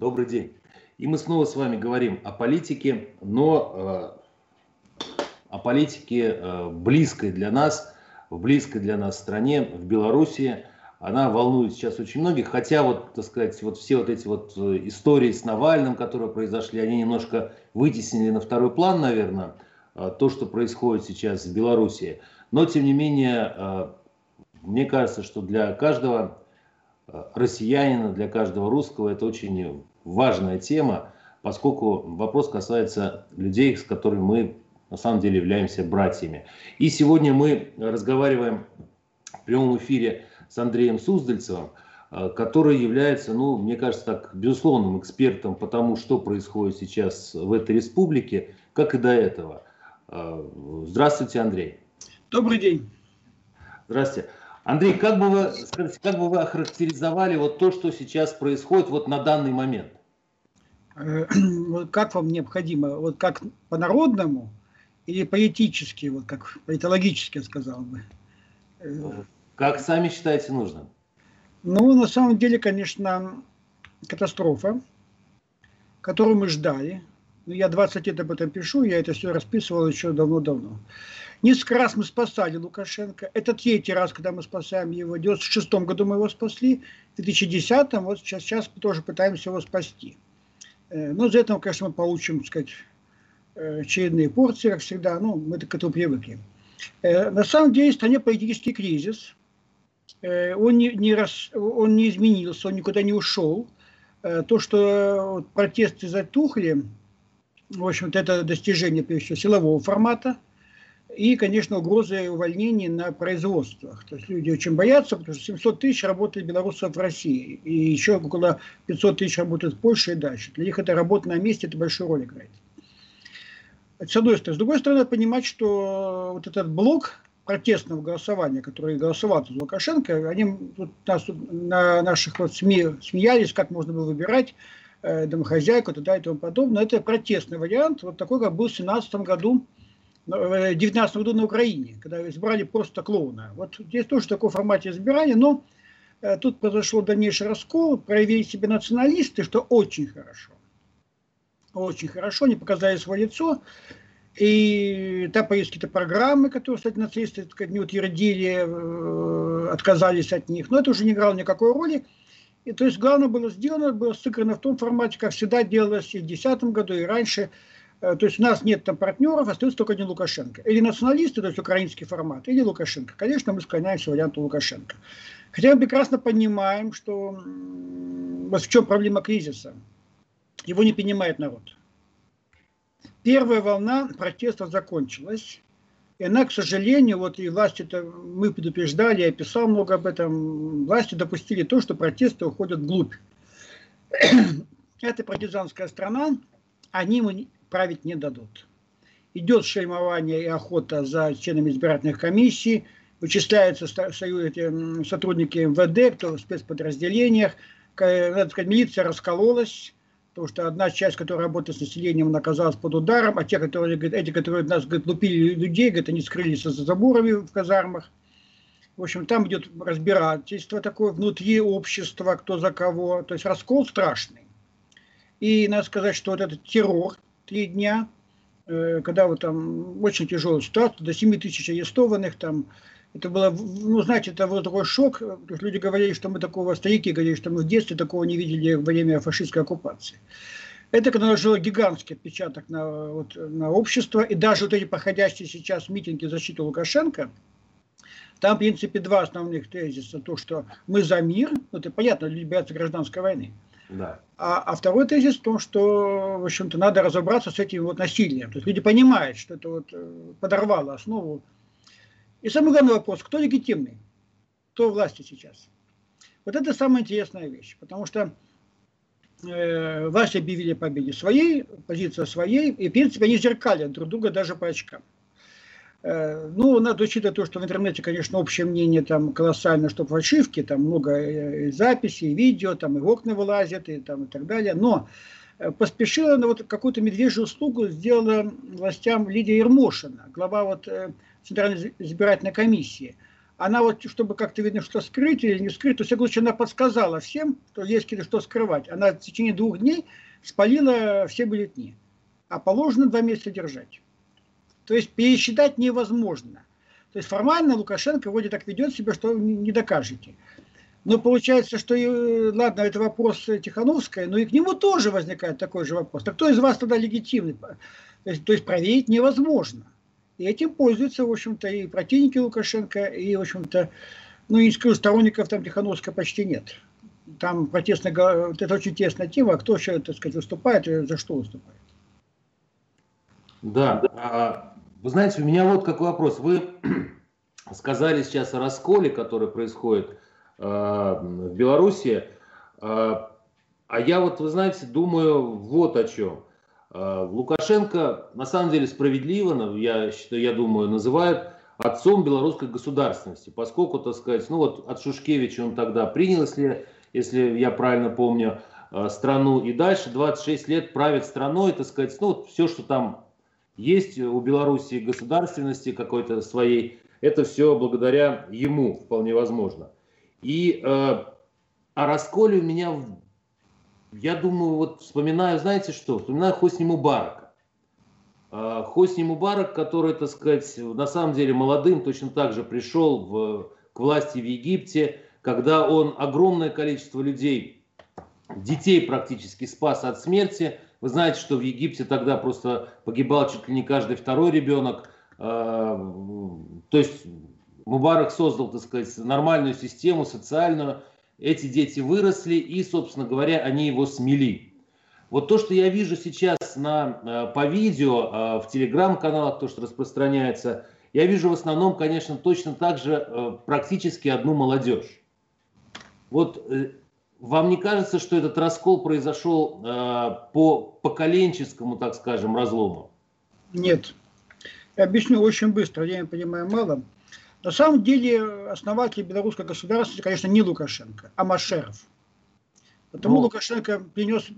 Добрый день. И мы снова с вами говорим о политике, но э, о политике э, близкой для нас, в близкой для нас стране, в Белоруссии. Она волнует сейчас очень многих, хотя вот, так сказать, вот все вот эти вот э, истории с Навальным, которые произошли, они немножко вытеснили на второй план, наверное, то, что происходит сейчас в Белоруссии. Но, тем не менее, мне кажется, что для каждого россиянина, для каждого русского это очень важная тема, поскольку вопрос касается людей, с которыми мы на самом деле являемся братьями. И сегодня мы разговариваем в прямом эфире с Андреем Суздальцевым, э, который является, ну, мне кажется, так, безусловным экспертом по тому, что происходит сейчас в этой республике, как и до этого. Э, здравствуйте, Андрей. Добрый день. Здравствуйте. Андрей, как бы вы, скажите, как бы вы охарактеризовали вот то, что сейчас происходит вот на данный момент? Э, как вам необходимо, вот как по-народному или поэтически, вот как политологически, я сказал бы? Э, как сами считаете нужным? Ну, на самом деле, конечно, катастрофа, которую мы ждали. Ну, я 20 лет об этом пишу, я это все расписывал еще давно-давно. Несколько раз мы спасали Лукашенко. Это третий раз, когда мы спасаем его. В 1996 году мы его спасли. В 2010 вот сейчас, сейчас тоже пытаемся его спасти. Э, но за это, конечно, мы получим, так сказать, э, очередные порции, как всегда. Ну, мы к этому привыкли. Э, на самом деле в стране политический кризис. Он не, не, рас, он не изменился, он никуда не ушел. То, что протесты затухли, в общем-то, это достижение, прежде всего, силового формата – и, конечно, угрозы увольнений на производствах. То есть люди очень боятся, потому что 700 тысяч работает белорусов в России, и еще около 500 тысяч работают в Польше и дальше. Для них это работа на месте, это большую роль играет. с одной стороны. С другой стороны, понимать, что вот этот блок протестного голосования, который голосовал за Лукашенко, они тут нас, на наших вот СМИ смеялись, как можно было выбирать э, домохозяйку и и тому подобное. Это протестный вариант, вот такой, как был в 2017 году в 19 году на Украине, когда избрали просто клоуна. Вот здесь тоже такой формате избирания, но э, тут произошел дальнейший раскол, проявили себя националисты, что очень хорошо. Очень хорошо, они показали свое лицо. И там появились какие-то программы, которые, кстати, нацисты не утвердили, э, отказались от них. Но это уже не играло никакой роли. И то есть главное было сделано, было сыграно в том формате, как всегда делалось и в 2010 году, и раньше – Э, то есть у нас нет там партнеров, остается только один Лукашенко. Или националисты, то есть украинский формат, или Лукашенко. Конечно, мы склоняемся варианту Лукашенко. Хотя мы прекрасно понимаем, что вот в чем проблема кризиса. Его не понимает народ. Первая волна протестов закончилась. И она, к сожалению, вот и власти, -то, мы предупреждали, я писал много об этом, власти допустили то, что протесты уходят вглубь. Это партизанская страна, они править не дадут. Идет шельмование и охота за членами избирательных комиссий, вычисляются сотрудники МВД, кто в спецподразделениях, надо сказать, милиция раскололась, потому что одна часть, которая работает с населением, она оказалась под ударом, а те, которые, говорит, эти, которые нас говорит, лупили людей, говорит, они скрылись за заборами в казармах. В общем, там идет разбирательство такое внутри общества, кто за кого. То есть раскол страшный. И надо сказать, что вот этот террор, три дня, э, когда вот там очень тяжелая ситуация, до 7 тысяч арестованных там, это было, ну, знаете, это был такой шок. Люди говорили, что мы такого, старики говорили, что мы в детстве такого не видели во время фашистской оккупации. Это наложило гигантский отпечаток на, вот, на общество. И даже вот эти проходящие сейчас митинги защиты Лукашенко, там, в принципе, два основных тезиса. То, что мы за мир, ну, это понятно, люди боятся гражданской войны. Да. А, а второй тезис в том, что, в общем-то, надо разобраться с этим вот насилием. То есть люди понимают, что это вот э, подорвало основу. И самый главный вопрос, кто легитимный? Кто власти сейчас? Вот это самая интересная вещь, потому что э, власти объявили победе своей, позиция своей, и, в принципе, они зеркалят друг друга даже по очкам. Э, ну, надо учитывать то, что в интернете, конечно, общее мнение там колоссально, что фальшивки, там много э, записей, видео, там и в окна вылазят, и, там, и так далее. Но э, поспешила на вот какую-то медвежью услугу сделала властям Лидия Ермошина, глава вот Центральной избирательной комиссии. она вот, чтобы как-то видно, что скрыть или не скрыть, то есть, лучше она подсказала всем, что есть или что скрывать. Она в течение двух дней спалила все бюллетни. А положено два месяца держать. То есть пересчитать невозможно. То есть формально Лукашенко вроде так ведет себя, что не докажете. Но получается, что, ладно, это вопрос Тихановская, но и к нему тоже возникает такой же вопрос. Так кто из вас тогда легитимный? То есть, то есть проверить невозможно. И этим пользуются, в общем-то, и противники Лукашенко, и, в общем-то, ну, не скажу, сторонников там Тихановска почти нет. Там протестно, это очень тесная тема, кто еще, так сказать, выступает за что выступает. Да, а, вы знаете, у меня вот какой вопрос. Вы сказали сейчас о расколе, который происходит а, в Беларуси, а, а я вот, вы знаете, думаю вот о чем – Лукашенко на самом деле справедливо, я, считаю, я думаю, называют отцом белорусской государственности, поскольку, так сказать, ну вот от Шушкевича он тогда принял, если, если я правильно помню, э, страну, и дальше 26 лет правит страной, так сказать, ну вот все, что там есть у Беларуси государственности какой-то своей, это все благодаря ему вполне возможно. И э, о расколе у меня я думаю, вот вспоминаю, знаете что, вспоминаю Хосни Мубарака. А, Хосни Мубарак, который, так сказать, на самом деле молодым точно так же пришел в, к власти в Египте, когда он огромное количество людей, детей практически спас от смерти. Вы знаете, что в Египте тогда просто погибал чуть ли не каждый второй ребенок. А, то есть Мубарак создал, так сказать, нормальную систему социальную, эти дети выросли и, собственно говоря, они его смели. Вот то, что я вижу сейчас на, э, по видео э, в телеграм-каналах, то, что распространяется, я вижу в основном, конечно, точно так же э, практически одну молодежь. Вот вам не кажется, что этот раскол произошел по поколенческому, так скажем, разлому? Нет. Я объясню очень быстро, я не понимаю мало. На самом деле основатель белорусской государственности, конечно, не Лукашенко, а Машеров. Потому ну, Лукашенко принес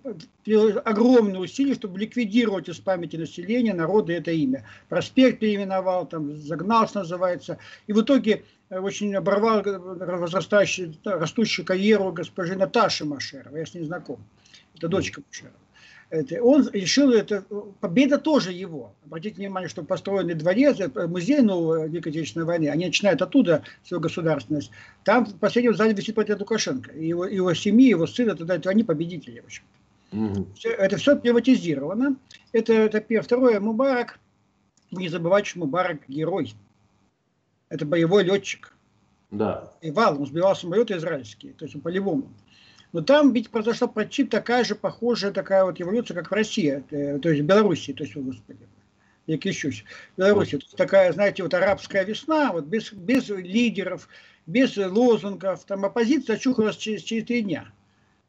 огромные усилия, чтобы ликвидировать из памяти населения, народа это имя. Проспект переименовал, там, загнался, называется. И в итоге э, очень оборвал возрастающую, растущую карьеру госпожи Наташи Машерова. Я с ней знаком. Это дочка Машерова. Это, он решил, это, победа тоже его. Обратите внимание, что построенный дворец, э, музей новой Великой Отечественной войны, они начинают оттуда свою государственность. Там в последнем зале висит портрет Лукашенко. Его, его семьи, его сына, тогда это они победители. В общем. Угу. Это все приватизировано. Это, это первое. Второе, Мубарак, не забывайте, что Мубарак герой. Это боевой летчик. Да. И вал, он сбивал самолеты израильские, то есть по-любому. Но там ведь произошла почти такая же похожая такая вот эволюция, как в России, э, то есть в Белоруссии, то есть, господи, я кищусь, в Беларуси. Такая, знаете, вот арабская весна, вот без, без лидеров, без лозунгов, там оппозиция очухалась через, через три дня.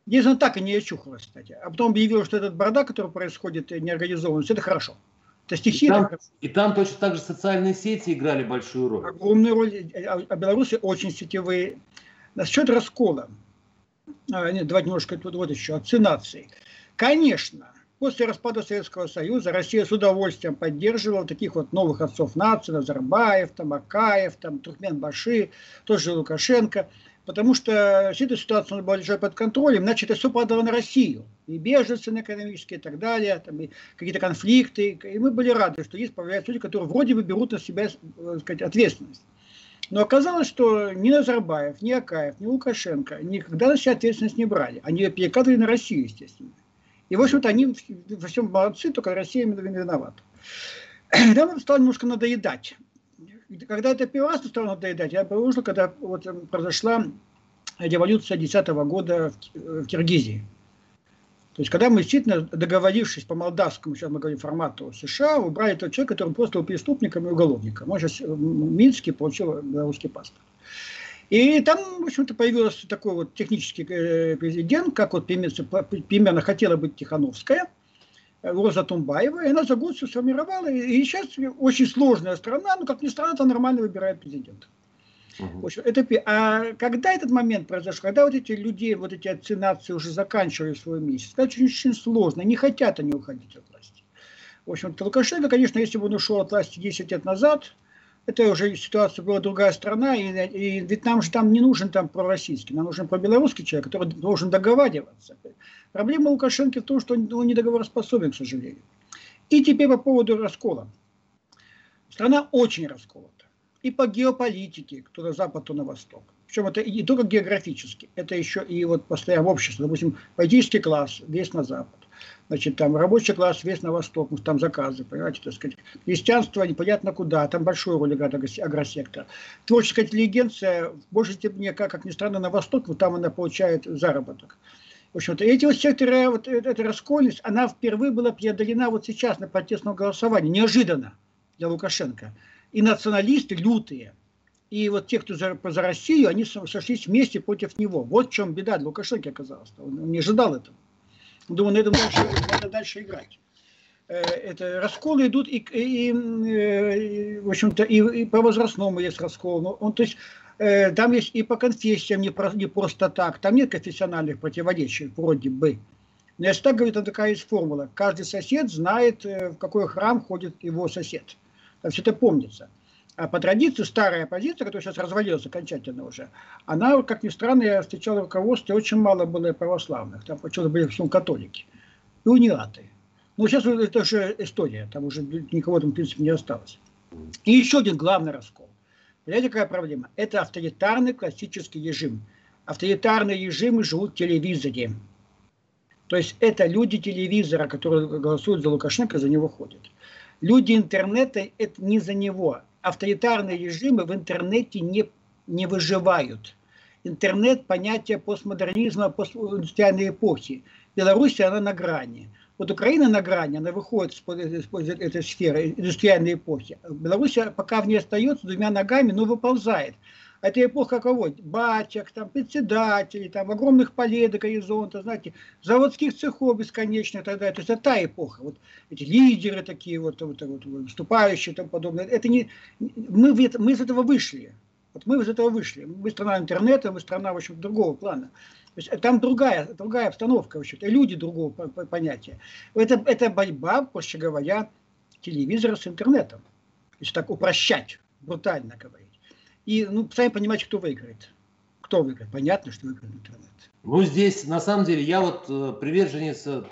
Здесь она так и не очухалась, кстати. А потом объявила, что этот бардак, который происходит, э, неорганизованность, это хорошо. Это стихия. И там, и там точно так же социальные сети играли большую роль. Огромную роль. А, а белорусы очень сетевые. Насчет раскола нет, давайте немножко тут вот еще, отцы нации. Конечно, после распада Советского Союза Россия с удовольствием поддерживала таких вот новых отцов нации, Назарбаев, там, Акаев, там, Туркменбаши, тоже Лукашенко, потому что вся эта ситуация была лежать под контролем, иначе это все падало на Россию. И беженцы экономические и так далее, там, и какие-то конфликты. И мы были рады, что есть появляются люди, которые вроде бы берут на себя э, сказать, ответственность. Но оказалось, что ни Назарбаев, ни Акаев, ни Лукашенко никогда на себя ответственность не брали. Они ее перекладывали на Россию, естественно. И, в общем-то, они во всем молодцы, только Россия виновата. Нам стало немножко надоедать. Когда это раз стало надоедать, я обнаружил, когда вот произошла революция 2010 года в Киргизии. То есть, когда мы действительно, договорившись по молдавскому, сейчас мы говорим, формату США, убрали тот человек, который просто был преступником и уголовником. Он сейчас в Минске получил белорусский паспорт. И там, в общем-то, появился такой вот технический э, президент, как вот примерно хотела быть Тихановская, э, Роза Тумбаева, и она за год все сформировала. И сейчас очень сложная страна, но, как ни странно, это нормально выбирает президента. Угу. В общем, это, а когда этот момент произошел, когда вот эти люди, вот эти отцы нации уже заканчивали свой месяц, это очень, очень сложно, не хотят они уходить от власти. В общем, Лукашенко, конечно, если бы он ушел от власти 10 лет назад, это уже ситуация была другая страна, и, и ведь нам же там не нужен там пророссийский, нам нужен пробелорусский человек, который должен договариваться. Проблема Лукашенко в том, что он не договороспособен, к сожалению. И теперь по поводу раскола. Страна очень расколота. И по геополитике, кто на запад, то на восток. Причем это не только географически, это еще и вот постоянно общество. Допустим, политический класс весь на запад. Значит, там рабочий класс весь на восток, ну, там заказы, понимаете, так сказать. Крестьянство непонятно куда, там большую роль играет агросектор. Творческая интеллигенция в большей степени, как, как ни странно, на восток, но там она получает заработок. В общем-то, эти вот секторы, вот эта раскольность, она впервые была преодолена вот сейчас на протестном голосовании, неожиданно для Лукашенко. И националисты лютые, и вот те, кто за, за Россию, они сошлись вместе против него. Вот в чем беда для Лукашенко оказалась. Он не ожидал этого. Думаю, на этом дальше, надо дальше играть. Э, это расколы идут и, и, и э, в общем-то, и, и по возрастному есть раскол. Он, то есть, э, там есть и по конфессиям не, про, не просто так. Там нет конфессиональных противоречий, вроде бы. Но если так говорить, там такая есть формула. Каждый сосед знает, в какой храм ходит его сосед. Там все это помнится. А по традиции старая оппозиция, которая сейчас развалилась окончательно уже, она, как ни странно, я встречал в руководстве, очень мало было православных. Там почему-то были в католики. И униаты. Но сейчас это уже история, там уже никого там, в принципе, не осталось. И еще один главный раскол. Понимаете, какая проблема? Это авторитарный классический режим. Авторитарные режимы живут в телевизоре. То есть это люди телевизора, которые голосуют за Лукашенко, за него ходят. Люди интернета – это не за него авторитарные режимы в интернете не, не выживают. Интернет – понятие постмодернизма, постиндустриальной эпохи. Беларусь, она на грани. Вот Украина на грани, она выходит из этой сферы индустриальной эпохи. Беларусь пока в ней остается двумя ногами, но выползает. Это эпоха кого? Батяк, там, председателей, там, огромных полей до горизонта, знаете, заводских цехов бесконечных и так далее. То есть это та эпоха. Вот эти лидеры такие вот, вот, вот выступающие и тому подобное. Это не, мы, мы из этого вышли. Вот мы из этого вышли. Мы страна интернета, мы страна, в общем, другого плана. То есть там другая, другая обстановка, в общем-то, люди другого понятия. Это, это борьба, проще говоря, телевизора с интернетом. Если так упрощать, брутально говорить. И, ну, сами понимаете, кто выиграет. Кто выиграет? Понятно, что выиграет интернет. Ну, здесь, на самом деле, я вот э, приверженец э,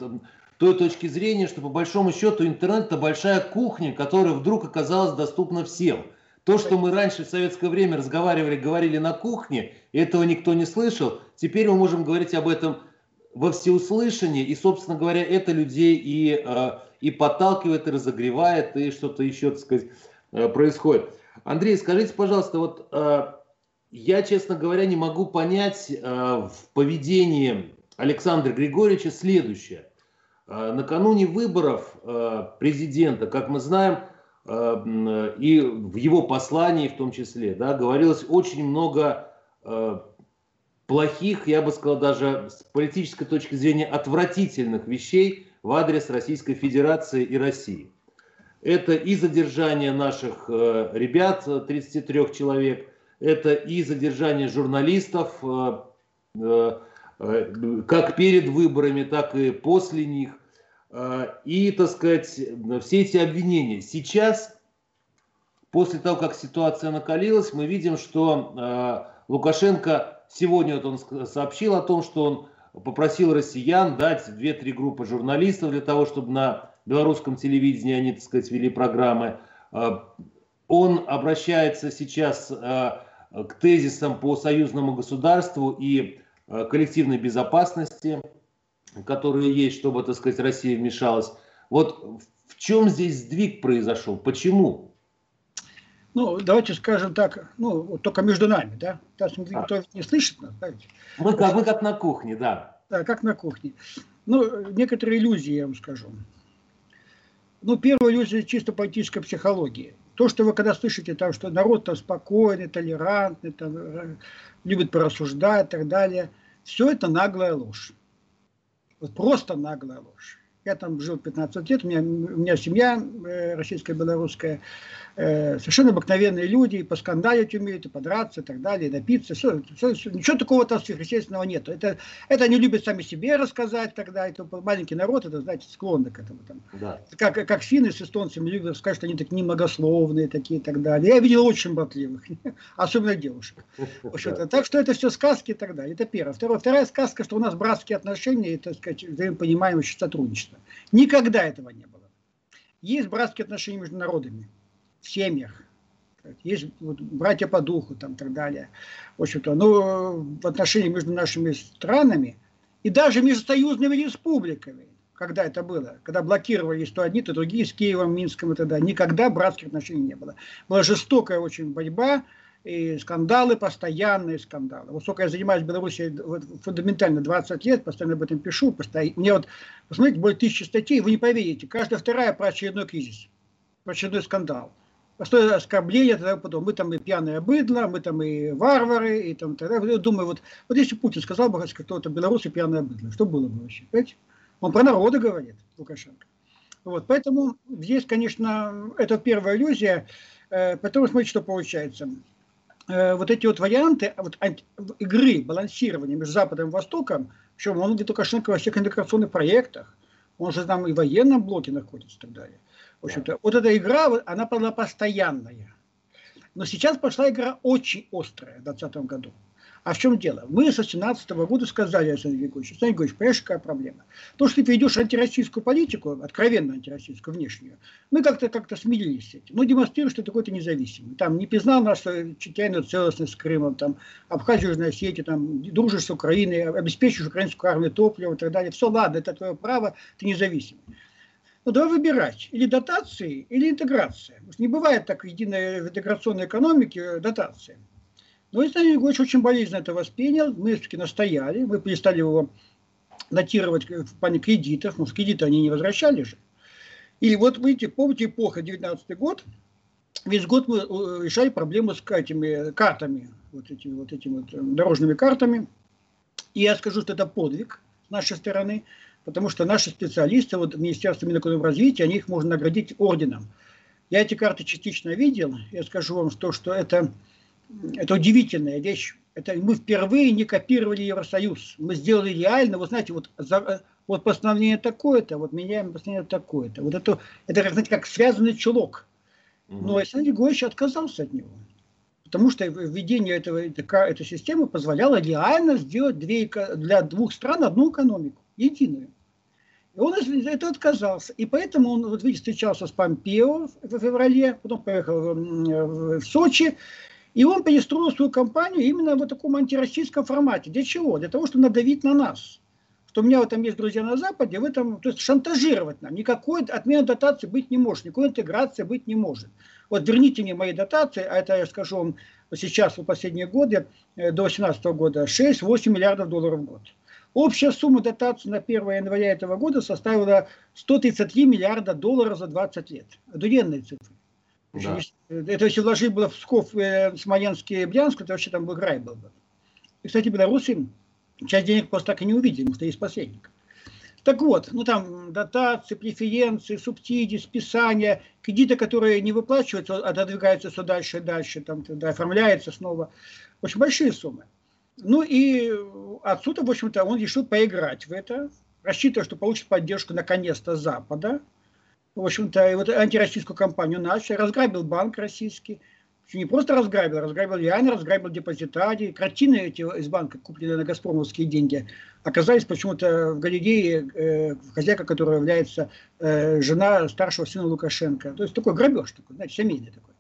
той точки зрения, что по большому счету интернет это большая кухня, которая вдруг оказалась доступна всем. То, что мы раньше в советское время разговаривали, говорили на кухне, этого никто не слышал, теперь мы можем говорить об этом во всеуслышание, и, собственно говоря, это людей и, э, и подталкивает, и разогревает, и что-то еще, так сказать, э, происходит. Андрей, скажите, пожалуйста, вот э, я, честно говоря, не могу понять э, в поведении Александра Григорьевича следующее. Э, накануне выборов э, президента, как мы знаем, э, и в его послании в том числе, да, говорилось очень много э, плохих, я бы сказал, даже с политической точки зрения отвратительных вещей в адрес Российской Федерации и России. Это и задержание наших э, ребят, 33 э, человек, это и задержание журналистов, э, как перед выборами, так и после них. И, так сказать, все эти обвинения. Сейчас, после того, как ситуация накалилась, мы видим, что Лукашенко, сегодня вот он сообщил о том, что он попросил россиян дать 2-3 группы журналистов для того, чтобы на белорусском телевидении они, так сказать, вели программы. А, он обращается сейчас а, к тезисам по союзному государству и а, коллективной безопасности, которые есть, чтобы, так сказать, Россия вмешалась. Вот в чем здесь сдвиг произошел? Почему? Ну, давайте скажем так, ну, только между нами, да? Там никто не слышит нас, знаете. Мы, как, мы как на кухне, да. Да, как на кухне. Ну, некоторые иллюзии, я вам скажу ну, первая иллюзия чисто политической психологии. То, что вы когда слышите, там, что народ там спокойный, толерантный, там, э, любит порассуждать и так далее, все это наглая ложь. Вот просто наглая ложь. Я там жил 15 лет, у меня, у меня семья э, российская, белорусская. Э, совершенно обыкновенные люди, и поскандалить умеют, и подраться, и так далее, и напиться. Все, все, все, ничего такого там сверхъестественного нет. Это, это они любят сами себе рассказать тогда. Это маленький народ, это, знаете, склонны к этому. Там. Да. Как, как финны с эстонцами любят сказать, что они такие немногословные такие и так далее. Я видел очень болтливых, особенно девушек. Так что это все сказки и так далее. Это первое. Второе, вторая сказка, что у нас братские отношения и, так сказать, взаимопонимаемое сотрудничество. Никогда этого не было. Есть братские отношения между народами в семьях. Есть вот, братья по духу там, и так далее. В общем-то, но в отношении между нашими странами и даже между союзными республиками, когда это было, когда блокировались то одни, то другие с Киевом, Минском и тогда, никогда братских отношений не было. Была жестокая очень борьба, и скандалы, постоянные скандалы. Вот сколько я занимаюсь вот, фундаментально 20 лет, постоянно об этом пишу. Постоянно. Мне вот, посмотрите, более тысячи статей, вы не поверите, каждая вторая про очередной кризис, про очередной скандал простое оскорбление, тогда потом мы там и пьяные быдло, мы там и варвары, и там тогда. Я думаю, вот, вот если Путин сказал бы, что кто-то белорусы пьяное быдло, что было бы вообще? Понимаете? Он про народы говорит, Лукашенко. Вот, поэтому здесь, конечно, это первая иллюзия. Э, потому смотрите, что получается. Э, вот эти вот варианты вот, игры, балансирования между Западом и Востоком, причем он где Лукашенко во всех интеграционных проектах, он же там и в военном блоке находится и так далее. В общем-то, вот эта игра, она была постоянная. Но сейчас пошла игра очень острая в 2020 году. А в чем дело? Мы с 2017 года сказали Александру Григорьевичу, Александр Григорьевич, понимаешь, какая проблема? То, что ты ведешь антироссийскую политику, откровенно антироссийскую, внешнюю, мы как-то как смирились с этим. Ну, демонстрируем, что ты какой-то независимый. Там не признал нашу территориальную целостность с Крымом, там, Абхазию, Южной Осетии, там, дружишь с Украиной, обеспечиваешь украинскую армию топливом и так далее. Все, ладно, это твое право, ты независимый. Ну, давай выбирать. Или дотации, или интеграция. Не бывает так в единой в интеграционной экономике э, дотации. Но Александр Григорьевич очень болезненно это воспринял. Мы все-таки настояли. Мы перестали его датировать в плане кредитов. потому кредиты они не возвращали же. И вот, видите, помните, эпоха 19 год. Весь год мы э, решали проблему с этими картами, вот этими вот, этими вот э, дорожными картами. И я скажу, что это подвиг с нашей стороны потому что наши специалисты, вот Министерство Минэкономразвития, они их можно наградить орденом. Я эти карты частично видел, я скажу вам, что, что это, это удивительная вещь. Это мы впервые не копировали Евросоюз. Мы сделали реально, вы знаете, вот, за, вот постановление такое-то, вот меняем постановление такое-то. Вот это, это как, знаете, как связанный чулок. Но Александр Григорьевич отказался от него. Потому что введение этого, этой системы позволяло реально сделать две, для двух стран одну экономику, единую. Он этого отказался. И поэтому он, вот видите, встречался с Помпео в феврале, потом поехал в Сочи, и он перестроил свою кампанию именно в таком антироссийском формате. Для чего? Для того, чтобы надавить на нас. Что у меня вот там есть друзья на Западе, в этом, то есть шантажировать нам. Никакой отмены дотации быть не может, никакой интеграции быть не может. Вот верните мне мои дотации, а это я скажу вам сейчас, в последние годы, э, до 2018 года, 6-8 миллиардов долларов в год. Общая сумма дотации на 1 января этого года составила 133 миллиарда долларов за 20 лет. Одуренные цифры. Да. Это если вложить было в Псков, э, Смоленск и Брянск, это вообще там бы рай был бы. И, кстати, Беларуси часть денег просто так и не увидели, потому что есть посредник. Так вот, ну там дотации, преференции, субсидии, списания, кредиты, которые не выплачиваются, а отодвигаются все дальше и дальше, там тогда оформляется снова. Общем, большие суммы. Ну и отсюда, в общем-то, он решил поиграть в это, рассчитывая, что получит поддержку наконец-то Запада. В общем-то, и вот антироссийскую кампанию начал, разграбил банк российский. Не просто разграбил, разграбил реально, разграбил депозитарий. Картины эти из банка, купленные на газпромовские деньги, оказались почему-то в галерее э, хозяйка, которая является э, жена старшего сына Лукашенко. То есть такой грабеж, такой, знаете, семейный такой.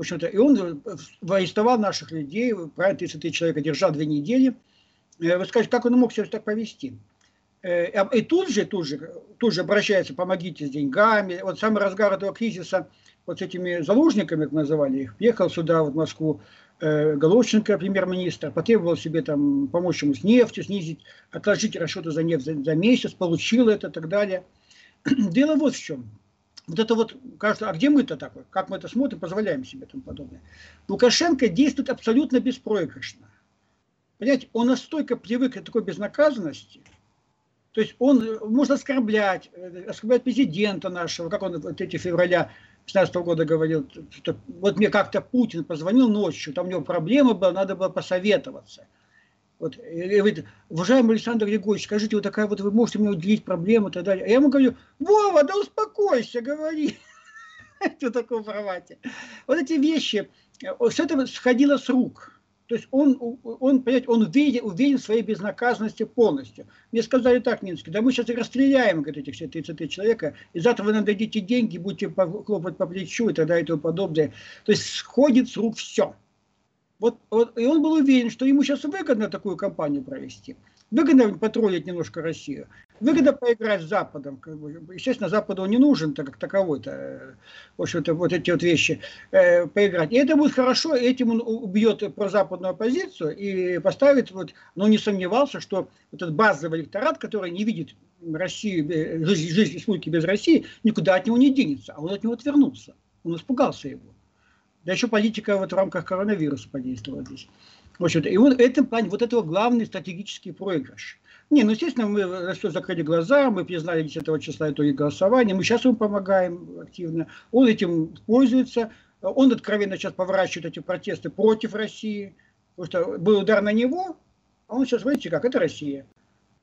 В общем-то, и он арестовал наших людей, правильно, 30 тысяч человек держал две недели. Э, вы скажете, как он мог себя так повести? Э, и тут же, тут же, тут же обращается, помогите с деньгами. Вот самый разгар этого кризиса, вот с этими заложниками, как называли их, приехал сюда, вот в Москву, э, Головченко, премьер-министр, потребовал себе там помочь ему с нефтью, снизить, отложить расчеты за нефть за, за месяц, получил это и так далее. Дело вот в чем вот это вот, кажется, а где мы-то такой? Как мы это смотрим, позволяем себе тому подобное. Лукашенко действует абсолютно беспроигрышно. Понимаете, он настолько привык к такой безнаказанности, То есть он может оскорблять, э, оскорблять президента нашего, как он 3 февраля 2016 года говорил, что вот мне как-то Путин позвонил ночью, там у него проблема была, надо было посоветоваться. Вот, и говорит, уважаемый Александр Григорьевич, скажите, вот такая вот, вы можете мне уделить проблему и так далее. А я ему говорю, Вова, да успокойся, говори. В таком формате. Вот эти вещи, э, все это сходило с рук. То есть он, он, понимаете, он уверен, уверен в своей безнаказанности полностью. Мне сказали так, Минске, да мы сейчас и расстреляем говорит, этих все 33 человека, и завтра вы нам дадите деньги, будете хлопать по плечу и так далее и тому подобное. То есть сходит с рук все. Вот, вот, и он был уверен, что ему сейчас выгодно такую кампанию провести. Выгодно потроллить немножко Россию. Выгодно поиграть с Западом. Естественно, Западу он не нужен, так как таковой-то. В общем-то, вот эти вот вещи э, поиграть. И это будет хорошо, этим он убьет прозападную оппозицию и поставит, вот, но не сомневался, что этот базовый электорат, который не видит Россию, жизнь, жизнь республики без России, никуда от него не денется, а он от него отвернулся. Он испугался его. Да еще политика вот в рамках коронавируса подействовала здесь. В общем и вот в этом плане, вот это главный стратегический проигрыш. Не, ну, естественно, мы на все закрыли глаза, мы признали 10 числа итоги голосования, мы сейчас ему помогаем активно, он этим пользуется, он откровенно сейчас поворачивает эти протесты против России, потому что был удар на него, а он сейчас, видите, как, это Россия.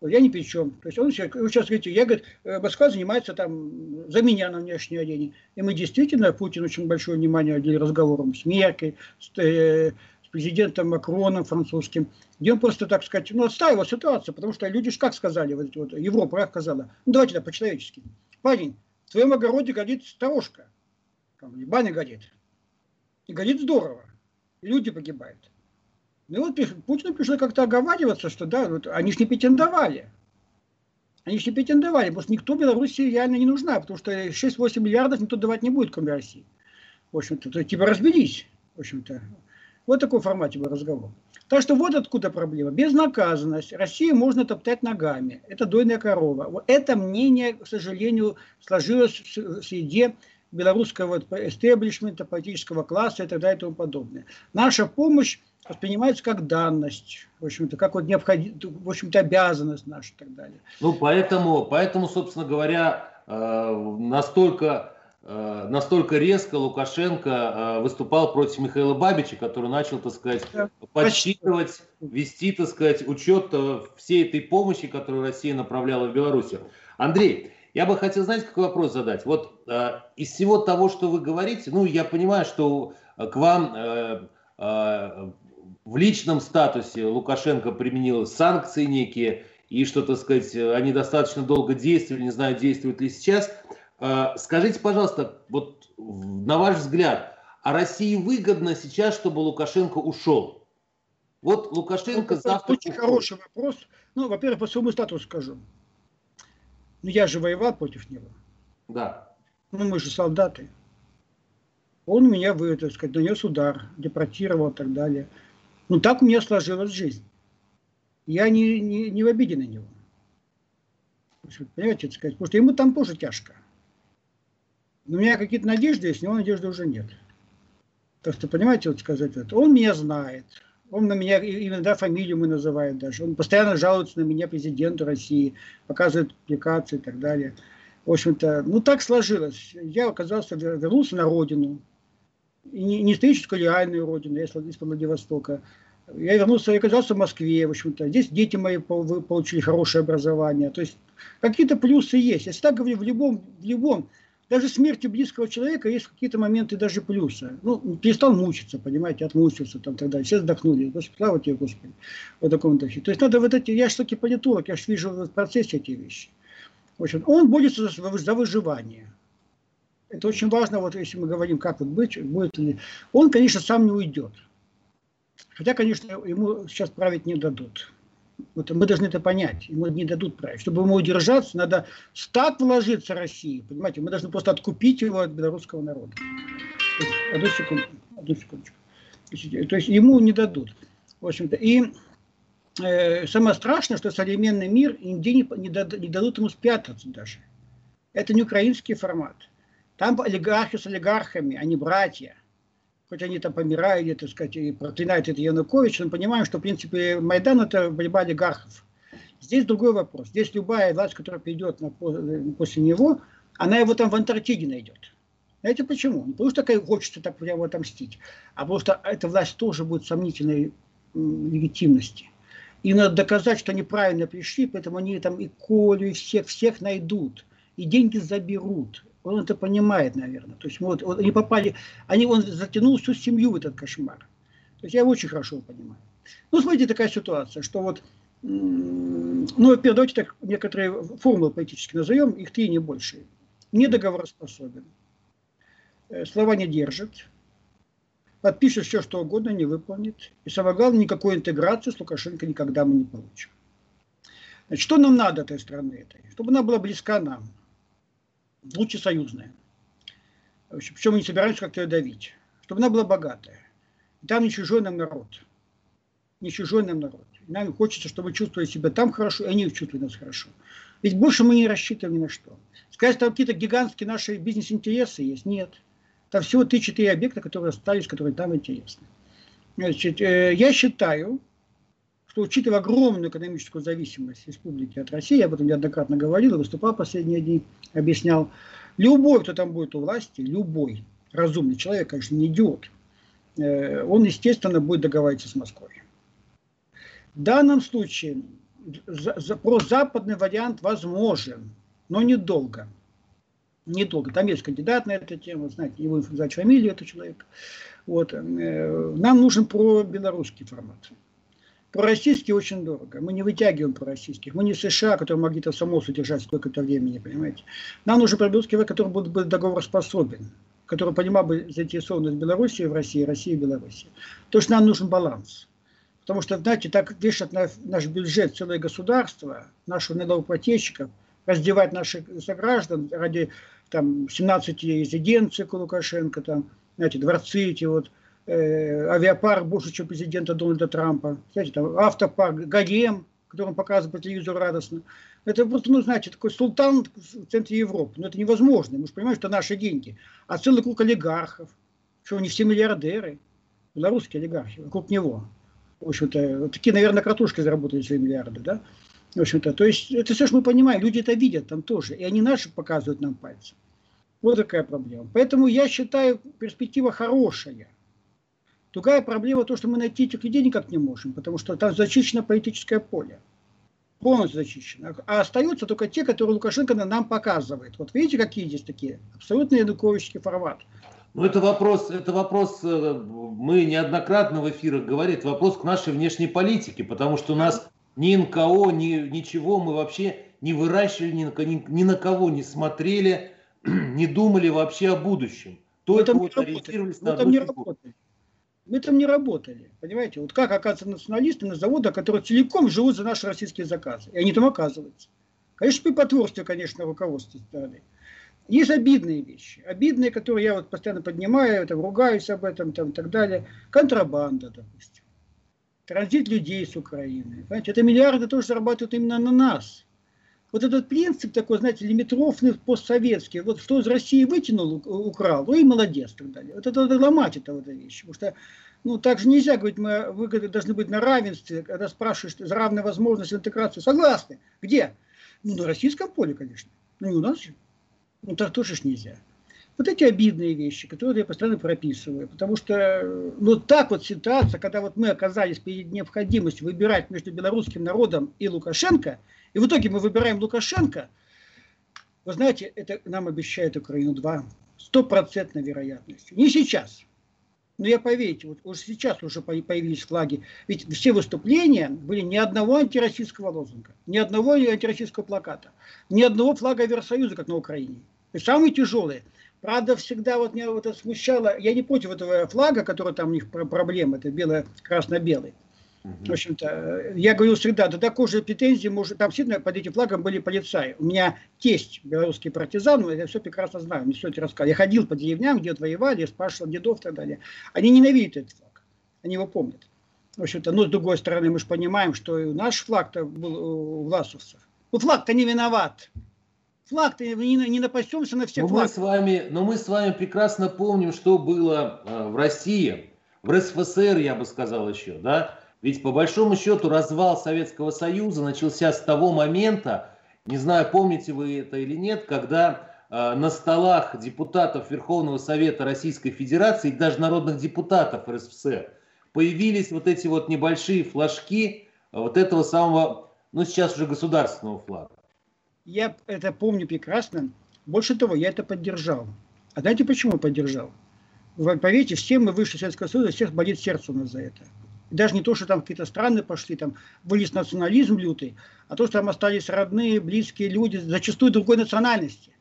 Я ни при чем. То есть он сейчас, говорите, я, говорит, э, Москва занимается там за меня на внешней арене. И мы действительно, Путин очень большое внимание уделил разговорам с Меркель, с, э, с президентом Макроном французским, где он просто, так сказать, ну, отстаивал ситуацию, потому что люди же как сказали, вот, вот Европа как сказала, ну давайте это по-человечески. Парень, в твоем огороде горит сторожка, там, баня горит. И горит здорово. И люди погибают. Ну вот Путину пришлось как-то оговариваться, что да, вот, они же не претендовали. Они же не претендовали, потому что никто Беларуси реально не нужна, потому что 6-8 миллиардов никто давать не будет, кроме России. В общем-то, типа разберись. В общем-то, вот такой формате был разговор. Так что вот откуда проблема. Безнаказанность. Россию можно топтать ногами. Это дойная корова. Это мнение, к сожалению, сложилось в среде белорусского эстеблишмента, политического класса и так далее и тому подобное. Наша помощь воспринимается как данность, в общем-то, как вот необходимость, в общем-то, обязанность наша и так далее. Ну, поэтому, поэтому собственно говоря, э, настолько, э, настолько резко Лукашенко э, выступал против Михаила Бабича, который начал, так сказать, подсчитывать, вести, так сказать, учет всей этой помощи, которую Россия направляла в Белоруссию. Андрей, я бы хотел, знаете, какой вопрос задать? Вот э, из всего того, что вы говорите, ну, я понимаю, что к вам э, э, в личном статусе Лукашенко применил санкции некие, и что, так сказать, они достаточно долго действовали, не знаю, действуют ли сейчас. А, скажите, пожалуйста, вот на ваш взгляд, а России выгодно сейчас, чтобы Лукашенко ушел? Вот Лукашенко ну, завтра... Очень уходит. хороший вопрос. Ну, во-первых, по своему статусу скажу. Ну, я же воевал против него. Да. Ну, мы же солдаты. Он меня, вы, так сказать, нанес удар, депортировал и так далее. Ну, так у меня сложилась жизнь. Я не, не, не в обиде на него. Понимаете, сказать, потому что ему там тоже тяжко. Но у меня какие-то надежды есть, у него надежды уже нет. Так что, понимаете, вот сказать, вот, он меня знает, он на меня, иногда фамилию мы называет даже, он постоянно жалуется на меня президенту России, показывает публикации и так далее. В общем-то, ну так сложилось. Я оказался, вернулся на родину, не, не историческую, а реальную родину, я из Владивостока. Я вернулся, я оказался в Москве, в общем-то. Здесь дети мои получили хорошее образование. То есть какие-то плюсы есть. Я всегда говорю, в любом, в любом, даже смерти близкого человека есть какие-то моменты даже плюсы. Ну, перестал мучиться, понимаете, отмучился там тогда. Все вздохнули. Господи, слава тебе, Господи. Вот таком духе. То есть надо вот эти, я же таки политолог, я же вижу в процессе эти вещи. В общем, он борется за выживание. Это очень важно, вот если мы говорим, как вот быть, будет ли. Он, конечно, сам не уйдет. Хотя, конечно, ему сейчас править не дадут. Вот мы должны это понять. Ему не дадут править. Чтобы ему удержаться, надо стат вложиться России. Понимаете, мы должны просто откупить его от белорусского народа. Одну секунду. Одну секундочку. То есть ему не дадут. В общем-то. И э, самое страшное, что современный мир нигде не, не, дадут, не дадут ему спрятаться даже. Это не украинский формат. Там олигархи с олигархами, они братья. Хоть они там помирают, так сказать, и проклинают это Янукович, но понимаем, что, в принципе, Майдан – это борьба олигархов. Здесь другой вопрос. Здесь любая власть, которая придет на, после него, она его там в Антарктиде найдет. Знаете почему? Не потому что такая хочется так прямо отомстить, а потому что эта власть тоже будет сомнительной легитимности. И надо доказать, что они правильно пришли, поэтому они там и Колю, и всех, всех найдут, и деньги заберут. Он это понимает, наверное. То есть вот, вот они попали, они, он затянул всю семью в этот кошмар. То есть я его очень хорошо понимаю. Ну, смотрите, такая ситуация, что вот, ну, во-первых, давайте так некоторые формулы политически назовем, их три, не больше. Недоговороспособен. Э, слова не держит. Подпишет все, что угодно, не выполнит. И самое главное, никакой интеграции с Лукашенко никогда мы не получим. Значит, что нам надо этой страны этой? Чтобы она была близка нам. Лучше союзная. Причем мы не собираемся как-то ее давить. Чтобы она была богатая. И там не чужой нам народ. Не чужой нам народ. И нам хочется, чтобы чувствовали себя там хорошо, и они чувствуют нас хорошо. Ведь больше мы не рассчитываем ни на что. Сказать, там какие-то гигантские наши бизнес-интересы есть? Нет. Там всего 3-4 объекта, которые остались, которые там интересны. Значит, э, я считаю, что учитывая огромную экономическую зависимость республики от России, я об этом неоднократно говорил, выступал последние дни, объяснял, любой, кто там будет у власти, любой разумный человек, конечно, не идиот, э, он, естественно, будет договариваться с Москвой. В данном случае за, за, прозападный вариант возможен, но недолго недолго. Там есть кандидат на эту тему, знаете, не будем сказать фамилию этого человека. Вот. Э, нам нужен про белорусский формат. Про российский очень дорого. Мы не вытягиваем про российских. Мы не США, которые могли то само содержать сколько-то времени, понимаете. Нам нужен про белорусский, который будет, будет договороспособен, который понимал бы заинтересованность Беларуси в России, России и Беларуси. То есть нам нужен баланс. Потому что, знаете, так вешать на наш бюджет целое государство, наших налогоплательщиков, раздевать наших сограждан ради там 17 резиденций Лукашенко, там, знаете, дворцы эти вот, э, авиапарк больше, чем президента Дональда Трампа, знаете, там автопарк, гарем, который он показывает по телевизору радостно. Это просто, ну, знаете, такой султан в центре Европы. Но это невозможно. Мы же понимаем, что наши деньги. А целый круг олигархов, что они все миллиардеры, белорусские олигархи, вокруг него. В общем-то, такие, наверное, кратушки заработали свои миллиарды, да? В общем-то, то есть это все, что мы понимаем, люди это видят там тоже, и они наши показывают нам пальцем. Вот такая проблема. Поэтому я считаю, перспектива хорошая. Другая проблема то, что мы найти этих людей никак не можем, потому что там зачищено политическое поле. Полностью зачищено. А остаются только те, которые Лукашенко нам показывает. Вот видите, какие здесь такие? Абсолютно януковичский формат. Ну, это вопрос, это вопрос, э, мы неоднократно в эфирах говорили, это вопрос к нашей внешней политике, потому что у нас ни НКО, ни, ничего мы вообще не выращивали, ни, ни, ни на кого не смотрели, не думали вообще о будущем. Только вот ориентировались на одну не работали. Мы там не работали, понимаете? Вот как оказывается националисты на заводах, которые целиком живут за наши российские заказы. И они там оказываются. Конечно, при потворстве, конечно, руководства страны. Есть обидные вещи. Обидные, которые я вот постоянно поднимаю, там, ругаюсь об этом там, и так далее. Контрабанда, допустим транзит людей с Украины. Понимаете, это миллиарды тоже зарабатывают именно на нас. Вот этот принцип такой, знаете, лимитрофный постсоветский, вот что из России вытянул, украл, ну и молодец так далее. Вот это надо ломать это вот вещь. Потому что ну, так же нельзя говорить, мы выгоды должны быть на равенстве, когда спрашиваешь за равные возможности интеграции. Согласны. Где? Ну, на российском поле, конечно. Но не у нас же. Ну, так тоже ж нельзя. Вот эти обидные вещи, которые я постоянно прописываю. Потому что ну так вот ситуация, когда вот мы оказались перед необходимостью выбирать между белорусским народом и Лукашенко, и в итоге мы выбираем Лукашенко, вы знаете, это нам обещает Украину 2, стопроцентной вероятностью. Не сейчас. Но я поверьте, вот уже сейчас уже появились флаги. Ведь все выступления были ни одного антироссийского лозунга, ни одного антироссийского плаката, ни одного флага Евросоюза, как на Украине. И самые тяжелые – Правда, всегда вот меня вот это смущало. Я не против этого флага, который там у них проблема, это бело-красно-белый. В общем-то, я говорил всегда, да такой же претензии, может, там действительно под этим флагом были полицаи. У меня тесть белорусский партизан, я все прекрасно знаю, мне все это рассказывал. Я ходил по деревням, где воевали, спрашивал дедов и так далее. Они ненавидят этот флаг, они его помнят. В общем-то, но с другой стороны, мы же понимаем, что и наш флаг-то был у власовцев. Ну, флаг-то не виноват флаг-то не, не напасемся на все но флаги. Мы с вами, но мы с вами прекрасно помним, что было э, в России, в РСФСР, я бы сказал еще, да? Ведь по большому счету развал Советского Союза начался с того момента, не знаю, помните вы это или нет, когда э, на столах депутатов Верховного Совета Российской Федерации и даже народных депутатов РСФСР появились вот эти вот небольшие флажки вот этого самого, ну сейчас уже государственного флага. Я это помню прекрасно. Больше того, я это поддержал. А знаете, почему поддержал? Вы поверьте, все мы вышли из Советского Союза, всех болит сердце у нас за это. Даже не то, что там какие-то страны пошли, там вылез национализм лютый, а то, что там остались родные, близкие люди, зачастую другой национальности.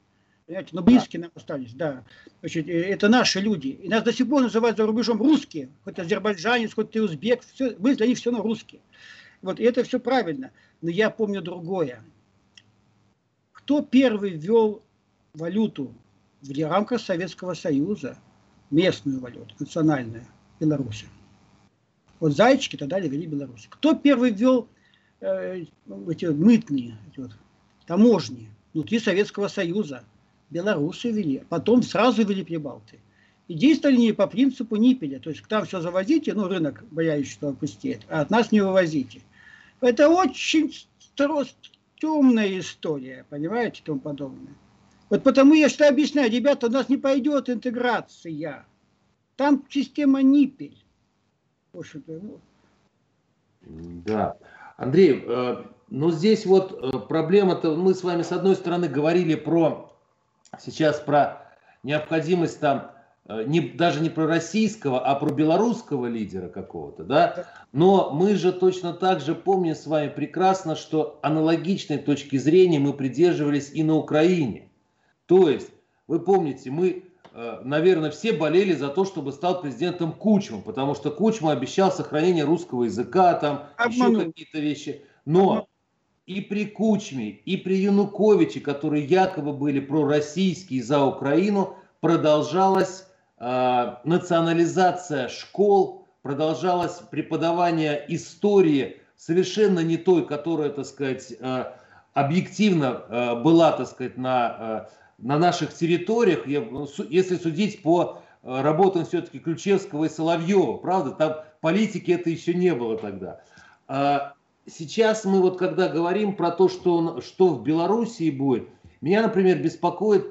Понимаете, но близкие нам остались, да. Значит, э, это наши люди. И нас до сих пор называют за рубежом русские. Хоть азербайджанец, хоть ты узбек, все, мы для них все равно русские. Вот, и это все правильно. Но я помню другое. Кто первый ввел валюту в рамках Советского Союза, местную валюту, национальную, Беларусь? Вот зайчики тогда вели Беларусь. Кто первый ввел э, эти вот мытные, эти вот, таможни внутри Советского Союза? Белорусы вели. Потом сразу вели Прибалты. И действовали не по принципу Ниппеля. То есть там все завозите, ну рынок, боясь, что опустеет, а от нас не вывозите. Это очень темная история, понимаете, и тому подобное. Вот потому я что объясняю, ребята, у нас не пойдет интеграция. Там система Ниппель. Да. Андрей, э, но здесь вот э, проблема-то, мы с вами с одной стороны говорили про, сейчас про необходимость там, не, даже не про российского, а про белорусского лидера какого-то, да? Но мы же точно так же помним с вами прекрасно, что аналогичной точки зрения мы придерживались и на Украине. То есть, вы помните, мы Э, наверное, все болели за то, чтобы стал президентом Кучма, потому что Кучма обещал сохранение русского языка, там Обманул. еще какие-то вещи. Но и при Кучме, и при Януковиче, которые якобы были пророссийские за Украину, продолжалась э, национализация школ, продолжалось преподавание истории совершенно не той, которая, так сказать, э, объективно э, была, так сказать, на на наших территориях, ну, если судить по работам все-таки Ключевского и Соловьева, правда, там политики это еще не было тогда. А сейчас мы вот когда говорим про то, что, что в Белоруссии будет, меня, например, беспокоит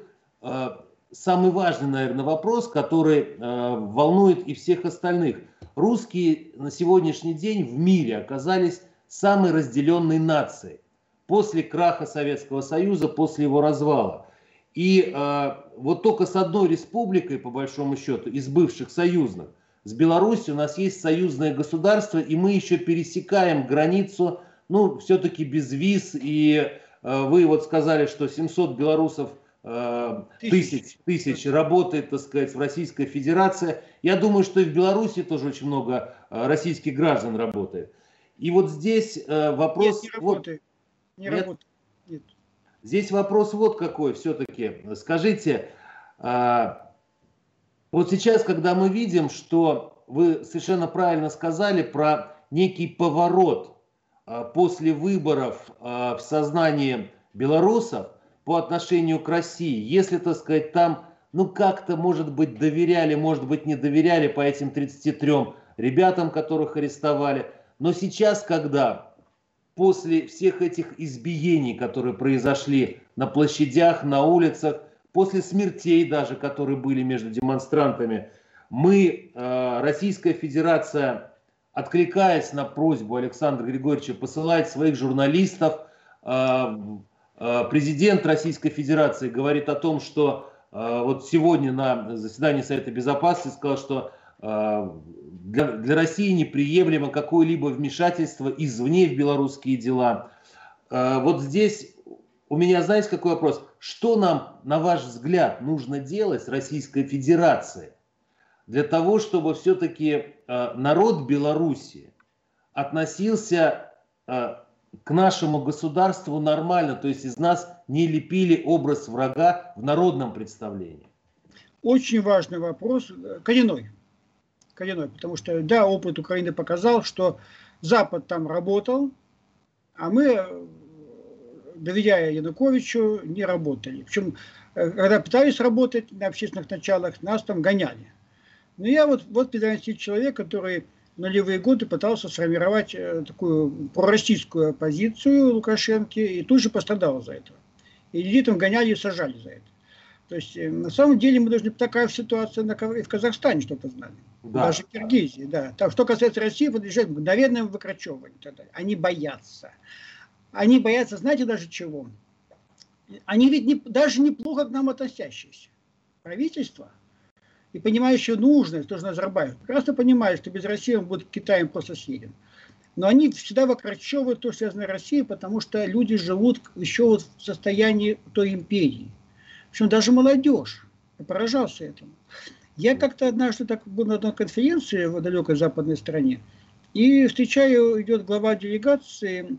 самый важный, наверное, вопрос, который э, волнует и всех остальных. Русские на сегодняшний день в мире оказались самой разделенной нацией после краха Советского Союза, после его развала. И э, вот только с одной республикой, по большому счету, из бывших союзных, с Беларусью у нас есть союзное государство, и мы еще пересекаем границу, ну, все-таки без виз. И э, вы вот сказали, что 700 белорусов тысяч, тысяч работает, так сказать, в Российской Федерации. Я думаю, что и в Беларуси тоже очень много э, российских граждан работает. И вот здесь э, вопрос... Нет, не работает. Вот, не нет? работает. Нет. Здесь вопрос вот какой все-таки. Скажите, вот сейчас, когда мы видим, что вы совершенно правильно сказали про некий поворот после выборов в сознании белорусов по отношению к России, если, так сказать, там, ну, как-то, может быть, доверяли, может быть, не доверяли по этим 33 ребятам, которых арестовали, но сейчас, когда после всех этих избиений, которые произошли на площадях, на улицах, после смертей даже, которые были между демонстрантами, мы, э, Российская Федерация, откликаясь на просьбу Александра Григорьевича, посылает своих журналистов. Э, президент Российской Федерации говорит о том, что вот сегодня на заседании Совета Безопасности сказал, что для, для России неприемлемо какое-либо вмешательство извне в белорусские дела. Э, вот здесь у меня, знаете, какой вопрос? Что нам, на ваш взгляд, нужно делать Российской Федерацией для того, чтобы все-таки э, народ Беларуси относился э, к нашему государству нормально, то есть из нас не лепили образ врага в народном представлении? Очень важный вопрос, коренной коренной, потому что, да, опыт Украины показал, что Запад там работал, а мы, доверяя Януковичу, не работали. Причем, э, когда пытались работать на общественных началах, нас там гоняли. Но я вот, вот 15 человек, который нулевые годы пытался сформировать э, такую пророссийскую оппозицию Лукашенко и тут же пострадал за это. И людей там гоняли и сажали за это. То есть, э, на самом деле, мы должны такая ситуация на, в Казахстане, чтобы знали. Да. Даже в Киргизии, да. Там, что касается России, подлежит мгновенному выкрачеванию. Они боятся. Они боятся, знаете, даже чего? Они ведь не, даже неплохо к нам относящиеся. Правительство – и понимающие нужность, тоже Назарбаев, прекрасно понимает, что без России он будет Китаем просто съеден. Но они всегда выкорчевывают то, что связано с Россией, потому что люди живут еще вот в состоянии той империи. Причем даже молодежь. Поражался этому. Я как-то однажды так был на одной конференции в далекой западной стране, и встречаю, идет глава делегации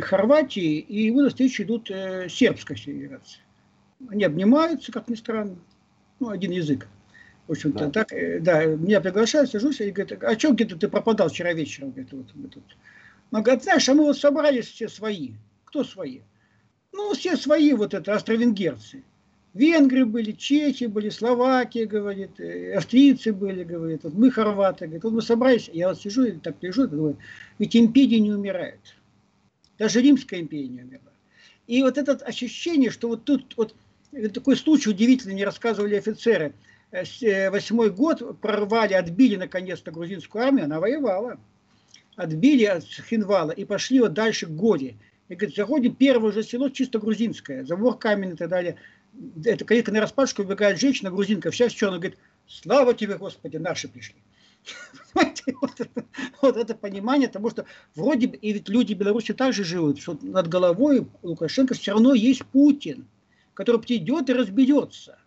Хорватии, и его на встречу идут э, сербской делегации. Они обнимаются, как ни странно, ну, один язык. В общем-то, да. так, э, да, меня приглашают, сажусь, и говорят, а что где-то ты пропадал вчера вечером? Говорит, вот мы тут. Он говорит, знаешь, а мы вот собрались все свои. Кто свои? Ну, все свои, вот это, австро-венгерцы. Венгры были, чехи были, Словакия, говорит, э, австрийцы были, говорит, вот мы хорваты, говорит, вот мы собрались, я вот сижу и так лежу, говорю, ведь империя не умирает. Даже Римская империя не умерла. И вот это ощущение, что вот тут, вот такой случай удивительный, мне рассказывали офицеры – Э, э, восьмой год прорвали, отбили наконец-то грузинскую армию, она воевала. Отбили от Хинвала и пошли вот дальше к Горе. И говорит, заходим, первое же село чисто грузинское, забор каменный и так далее. Это калитка на распашку, убегает женщина, грузинка, вся в черном, говорит, слава тебе, Господи, наши пришли. Вот это, вот это понимание потому что вроде бы, и ведь люди Беларуси также живут, что над головой Лукашенко все равно есть Путин, который придет и разберется.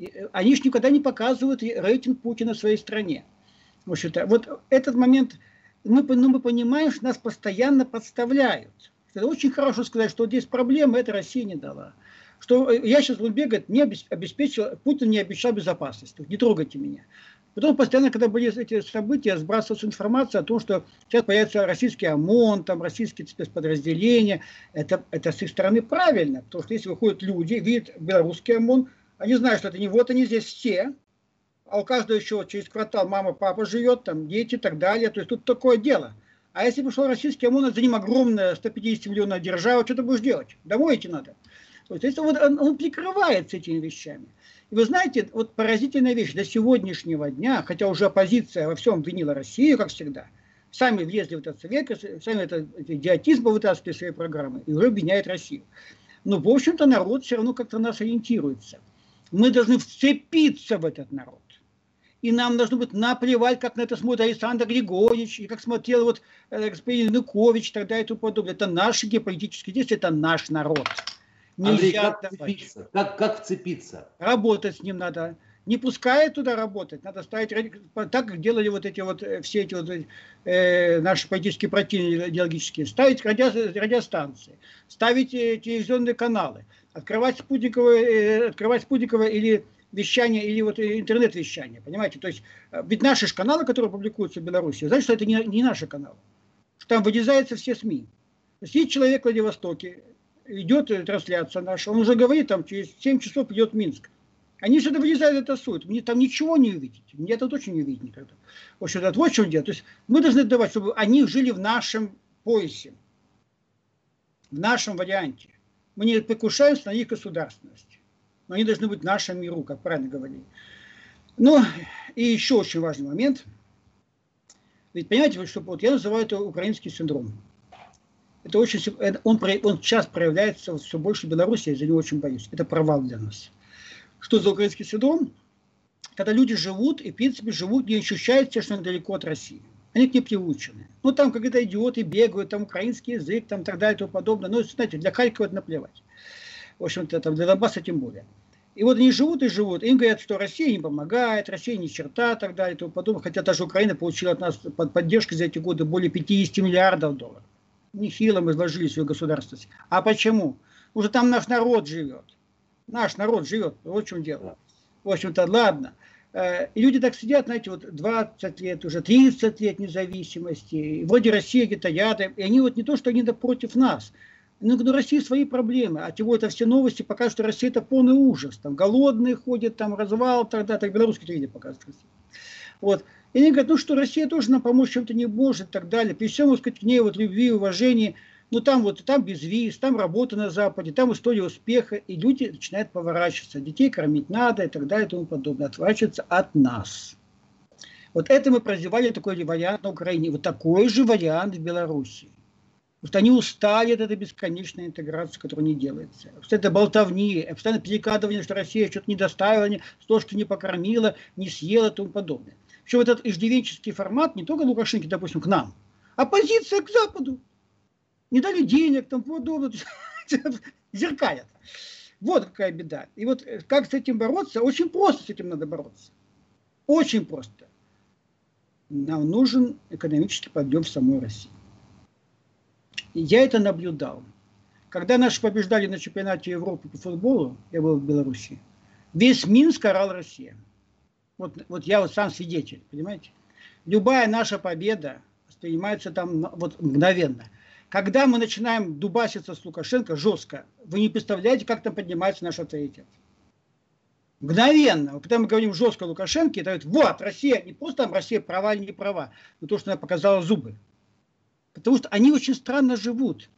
Э, они же никогда не показывают рейтинг Путина в своей стране. В общем-то, вот этот момент, мы, ну, мы понимаем, что нас постоянно подставляют. Это очень хорошо сказать, что вот здесь проблема, это Россия не дала. Что э, я сейчас Лубе говорит, не обеспечил, Путин не обещал безопасности, не трогайте меня. Потом постоянно, когда были эти события, сбрасывалась информация о том, что сейчас появится российский ОМОН, там российские спецподразделения. Это, это с их стороны правильно, потому что если выходят люди, видят белорусский ОМОН, они знают, что это не вот они здесь все, а у каждого еще через квартал мама, папа живет, там дети и так далее. То есть тут такое дело. А если пришел российский ОМОН, за ним огромная 150 миллионов держава, что ты будешь делать? Домой идти надо. То есть это вот он, он прикрывается этими вещами. И вы знаете, вот поразительная вещь, до сегодняшнего дня, хотя уже оппозиция во всем винила Россию, как всегда, сами влезли в этот совет, сами это, идиотизм вытаскивали свои программы и уже обвиняют Россию. Но, в общем-то, народ все равно как-то нас ориентируется. Мы должны вцепиться в этот народ. И нам должно быть наплевать, как на это смотрит Александр Григорьевич, и как смотрел вот э, господин Янукович и так далее и тому подобное. Это наши геополитические действия, это наш народ. Нельзя Андрей, как вцепиться? Как, как вцепиться? Работать с ним надо. Не пускает туда работать, надо ставить, так как делали вот эти вот, э, все эти вот э, наши политические противники идеологические, ставить радио, радиостанции, ставить э, телевизионные каналы, открывать спутниковое, э, открывать спутниковое или вещание, или вот интернет-вещание, понимаете? То есть, э, ведь наши же каналы, которые публикуются в Беларуси, значит, что это не, не наши каналы. Что там вырезаются все СМИ. То есть, есть человек в Владивостоке, идет трансляция наша, он уже говорит, там, через 7 часов идет Минск. Они что-то вырезают, это суют. Мне там ничего не увидите. Мне это точно не увидеть никогда. В общем, это вот чем дело. То есть мы должны давать, чтобы они жили в нашем поясе, в нашем варианте. Мы не покушаемся на их государственность. Но они должны быть в нашем миру, как правильно говорили. Ну, и еще очень важный момент. Ведь понимаете, что вот я называю это украинский синдром. Это очень, он, он сейчас проявляется все больше в Беларуси, я за него очень боюсь. Это провал для нас. Что за украинский синдром? Когда люди живут и, в принципе, живут, не ощущают себя, что они далеко от России. Они к ней приучены. Ну, там какие-то идиоты бегают, там украинский язык, там так далее и тому подобное. Ну, знаете, для Харькова это наплевать. В общем-то, там для Донбасса тем более. И вот они живут и живут. Им говорят, что Россия не помогает, Россия ни черта, так далее и тому подобное. Хотя даже Украина получила от нас под поддержкой за эти годы более 50 миллиардов долларов. Нехило мы изложили свою государственность. А почему? Уже там наш народ живет. Наш народ живет. Вот в чем дело. В общем-то, ладно. Э, и люди так сидят, знаете, вот 20 лет, уже 30 лет независимости, и вроде Россия где-то рядом, и они вот не то, что они против нас, но у России свои проблемы, а тем это все новости показывают, что Россия это полный ужас, там голодные ходят, там развал, тогда, так белорусские телевидение показывают. Вот. И И они говорят, ну что, Россия тоже нам помочь чем-то не может и так далее. При всем, так сказать, к ней вот любви, уважении, ну там вот, там без виз, там работа на Западе, там история успеха, и люди начинают поворачиваться. Детей кормить надо и так далее и тому подобное. Отворачиваться от нас. Вот это мы прозевали такой вариант на Украине. Вот такой же вариант в Беларуси. Вот они устали от этой бесконечной интеграции, которая не делается. Вот это болтовни, постоянно перекладывание, что Россия что-то не доставила, что не покормила, не съела и тому подобное. Причем вот этот иждивенческий формат не только Лукашенко, допустим, к нам, а позиция к Западу. Не дали денег, там подобное, зеркалят. Вот какая беда. И вот э, как с этим бороться? Очень просто с этим надо бороться. Очень просто. Нам нужен экономический подъем в самой России. Я это наблюдал. Когда наши побеждали на чемпионате Европы по футболу, я был в Беларуси, весь Минск орал Россия. Вот, вот я вот сам свидетель, понимаете? Любая наша победа воспринимается там вот мгновенно. Когда мы начинаем дубаситься с Лукашенко жестко, вы не представляете, как там поднимается наш авторитет. Мгновенно. Когда мы говорим жестко Лукашенко, это говорит, вот, Россия, не просто там Россия права или не права, но то, что она показала зубы. Потому что они очень странно живут.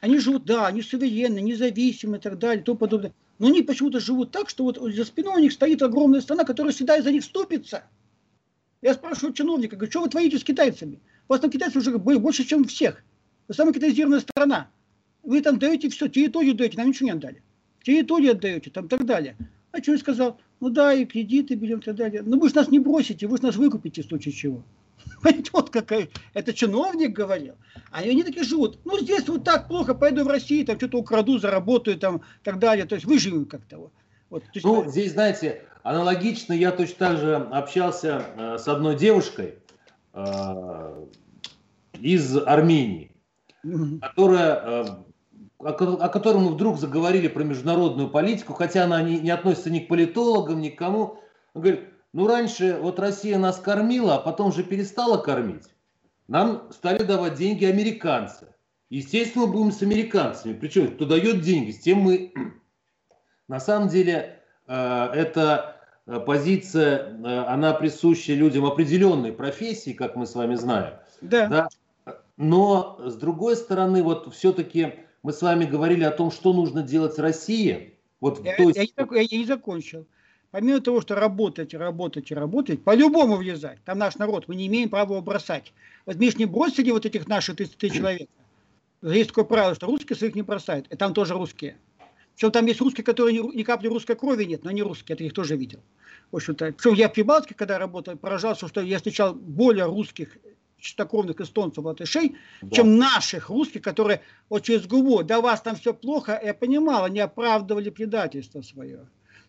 Они живут, да, они суверенны, независимы и так далее, тому подобное. Но они почему-то живут так, что вот за спиной у них стоит огромная страна, которая всегда из-за них ступится. Я спрашиваю чиновника, говорю, что вы творите с китайцами? У вас там китайцы уже больше, чем всех. Вы самая китайзированная страна. Вы там даете все, территорию даете, нам ничего не отдали. Территорию отдаете, там так далее. А что я сказал? Ну да, и кредиты берем и так далее. Но вы же нас не бросите, вы же нас выкупите в случае чего. Вот какая, это чиновник говорил. А они такие живут. Ну, здесь вот так плохо, пойду в Россию, там что-то украду, заработаю, там, так далее. То есть выживем как-то. Вот. есть, ну, здесь, знаете, аналогично я точно так же общался э, с одной девушкой э, из Армении. Которая, э, о, мы вдруг заговорили про международную политику, хотя она не, не относится ни к политологам, ни к кому. Он говорит, ну, раньше вот Россия нас кормила, а потом же перестала кормить. Нам стали давать деньги американцы. Естественно, мы будем с американцами. Причем, кто дает деньги, с тем мы... На самом деле, э, эта э, позиция, э, она присуща людям определенной профессии, как мы с вами знаем. Да. да? Но, с другой стороны, вот все-таки мы с вами говорили о том, что нужно делать России. Вот я, той... я, я, я не закончил помимо того, что работать, работать и работать, по-любому влезать. Там наш народ, мы не имеем права его бросать. Вот Миш, не бросили вот этих наших 33 человека. Есть такое правило, что русские своих не бросают. И там тоже русские. Причем там есть русские, которые ни, ни капли русской крови нет, но они русские, это их тоже видел. В общем-то, причем я в Прибалтике, когда работал, поражался, что я встречал более русских чистокровных эстонцев, латышей, да. чем наших русских, которые вот через губу, да вас там все плохо, я понимал, они оправдывали предательство свое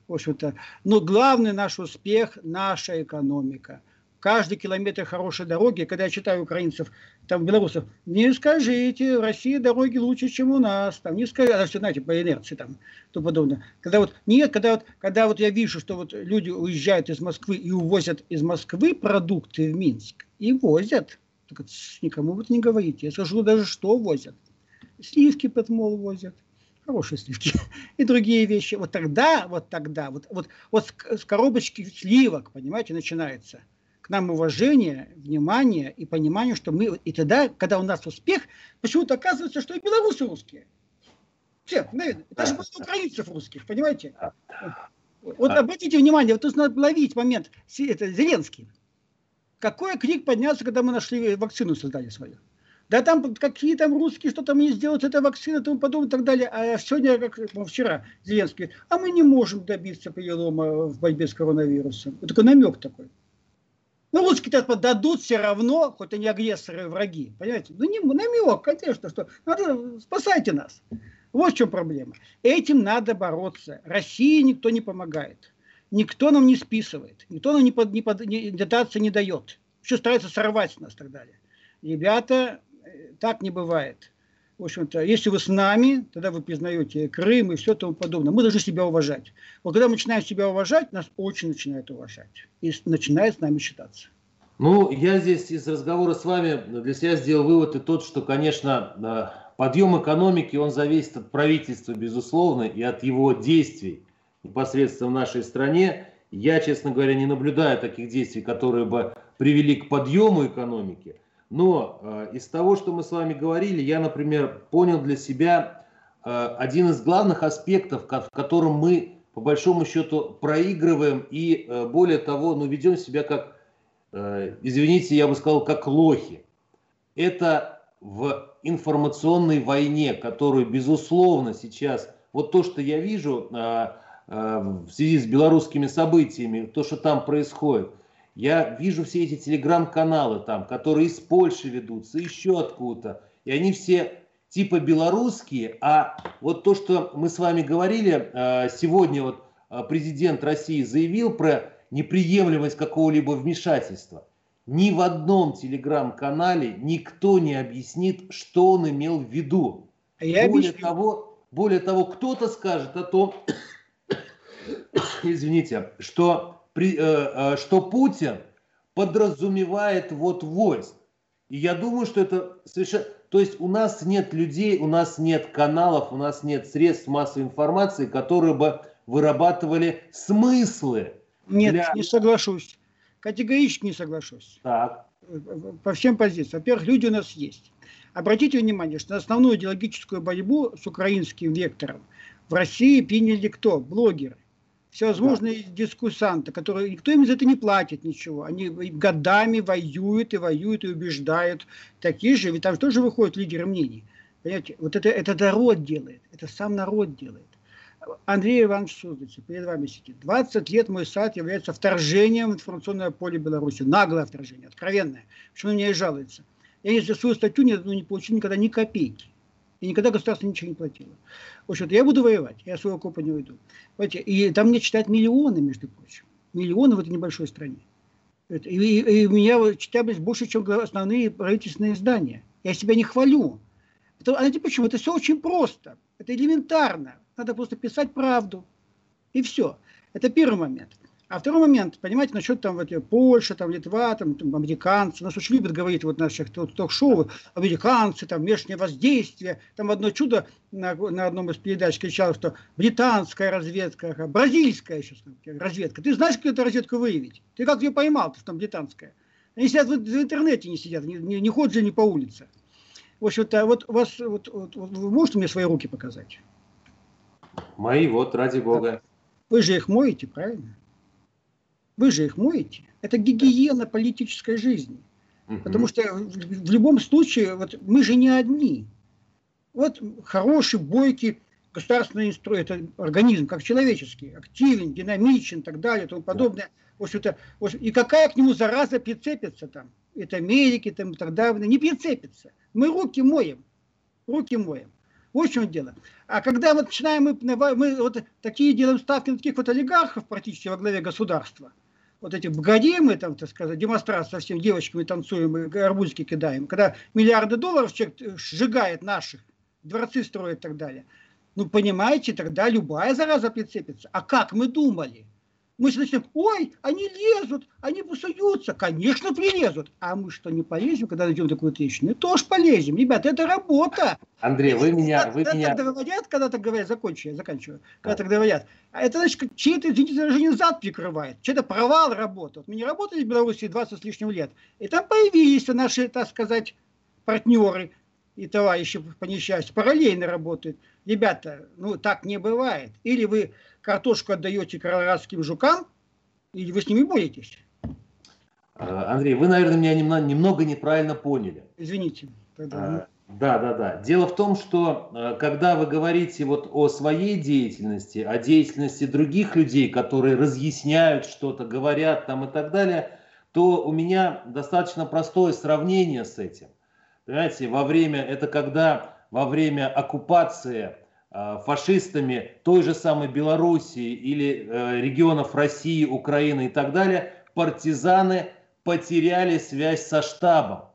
в общем-то. Но главный наш успех – наша экономика. Каждый километр хорошей дороги, когда я читаю украинцев, там, белорусов, не скажите, в России дороги лучше, чем у нас, там, не скажите, а все, знаете, по инерции, там, то подобное. Когда вот, нет, когда вот, когда вот я вижу, что вот люди уезжают из Москвы и увозят из Москвы продукты в Минск, и возят, так никому вот не говорите, я скажу даже, что возят. Сливки подмол возят, хорошие сливки и другие вещи. Вот тогда, вот тогда, вот, вот, вот с коробочки сливок, понимаете, начинается к нам уважение, внимание и понимание, что мы... И тогда, когда у нас успех, почему-то оказывается, что и белорусы русские. Все, наверное. Даже было украинцев русских, понимаете? Вот обратите внимание, вот нужно ловить момент. Это Зеленский. Какой крик поднялся, когда мы нашли вакцину, создали свою? да там какие там русские, что там не сделают, это вакцина, тому подобное и так далее. А сегодня, как ну, вчера, Зеленский, а мы не можем добиться перелома в борьбе с коронавирусом. Вот такой намек такой. Ну, русские-то подадут все равно, хоть они агрессоры и враги, понимаете? Ну, не намек, конечно, что надо, спасайте нас. Вот в чем проблема. Этим надо бороться. России никто не помогает. Никто нам не списывает. Никто нам не, под, не, под, не дотации не дает. Еще старается сорвать нас и так далее. Ребята, так не бывает. В общем-то, если вы с нами, тогда вы признаете Крым и все тому подобное. Мы должны себя уважать. Вот когда мы начинаем себя уважать, нас очень начинают уважать. И начинает с нами считаться. Ну, я здесь из разговора с вами для себя сделал вывод и тот, что, конечно, подъем экономики, он зависит от правительства, безусловно, и от его действий непосредственно в нашей стране. Я, честно говоря, не наблюдаю таких действий, которые бы привели к подъему экономики. Но э, из того, что мы с вами говорили, я, например, понял для себя э, один из главных аспектов, в котором мы по большому счету проигрываем и э, более того, ну, ведем себя как, э, извините, я бы сказал, как лохи. Это в информационной войне, которую, безусловно, сейчас, вот то, что я вижу э, в связи с белорусскими событиями, то, что там происходит, я вижу все эти телеграм-каналы там, которые из Польши ведутся, еще откуда-то. И они все типа белорусские, а вот то, что мы с вами говорили, э, сегодня вот э, президент России заявил про неприемлемость какого-либо вмешательства. Ни в одном телеграм-канале никто не объяснит, что он имел в виду. А я более, того, более того, кто-то скажет о том, извините, что при, э, э, что Путин подразумевает вот войск. И я думаю, что это совершенно... То есть у нас нет людей, у нас нет каналов, у нас нет средств массовой информации, которые бы вырабатывали смыслы. Нет, для... не соглашусь. Категорически не соглашусь. Так. По всем позициям. Во-первых, люди у нас есть. Обратите внимание, что основную идеологическую борьбу с украинским вектором в России приняли кто? Блогеры всевозможные да. дискуссанты, которые никто им за это не платит ничего. Они годами воюют и воюют и убеждают такие же, ведь там тоже выходят лидеры мнений. Понимаете, вот это, это народ делает, это сам народ делает. Андрей Иванович Суздальцев перед вами сидит. 20 лет мой сайт является вторжением в информационное поле Беларуси. Наглое вторжение, откровенное. Почему он мне и жалуется? Я не за свою статью не, ну, не получил никогда ни копейки. И никогда государство ничего не платило. В общем я буду воевать, я своего копа не уйду. Понимаете? И там мне читают миллионы, между прочим. Миллионы в этой небольшой стране. И, и, и меня читают больше, чем основные правительственные издания. Я себя не хвалю. Это, а знаете почему? Это все очень просто. Это элементарно. Надо просто писать правду. И все. Это первый момент. А второй момент, понимаете, насчет там вот, Польша, там, Литва, там, там американцы, нас очень любят говорить вот наших ток-шоу, американцы, там, внешнее воздействие, там одно чудо на, на одном из передач кричало, что британская разведка, бразильская сейчас разведка. Ты знаешь, как эту разведку выявить? Ты как ее поймал, что там британская? Они сидят в, в интернете, не сидят, не, не, не ходят же не по улице. В общем-то, вот, у вас, вот, вот, вы можете мне свои руки показать? Мои, вот, ради бога. Вы же их моете, правильно? Вы же их моете. Это гигиена политической жизни. Угу. Потому что в любом случае, вот мы же не одни. Вот хороший, бойкий государственный инстру... это организм, как человеческий, активен, динамичен и так далее и тому подобное. В общем-то, и какая к нему зараза прицепится там? Это Америки там, и так далее. Не прицепится. Мы руки моем. Руки моем. Вот в чем дело. А когда вот начинаем мы, мы вот такие делаем ставки на таких вот олигархов практически во главе государства – вот эти богодеи там, так сказать, демонстрации со всеми девочками танцуем и арбузики кидаем, когда миллиарды долларов человек э, сжигает наших, дворцы строит и так далее. Ну, понимаете, тогда любая зараза прицепится. А как мы думали? Мы начнем, ой, они лезут, они суются. Конечно, прилезут. А мы что, не полезем, когда найдем такую трещину? Тоже полезем. Ребята, это работа. Андрей, вы меня... Вы когда меня... так говорят, когда так говорят, закончу, я заканчиваю. Когда так говорят, а это значит, чей-то, извините, выражение зад прикрывает. Чей-то провал работы. Вот мы не работали в Беларуси 20 с лишним лет. И там появились наши, так сказать, партнеры и товарищи по несчастью параллельно работают. Ребята, ну так не бывает. Или вы картошку отдаете колорадским жукам, или вы с ними боретесь. А, Андрей, вы, наверное, меня немного, немного неправильно поняли. Извините. Тогда... А, да, да, да. Дело в том, что а, когда вы говорите вот о своей деятельности, о деятельности других людей, которые разъясняют что-то, говорят там и так далее, то у меня достаточно простое сравнение с этим. Понимаете, во время, это когда во время оккупации Э, фашистами той же самой Белоруссии или э, регионов России, Украины и так далее, партизаны потеряли связь со штабом.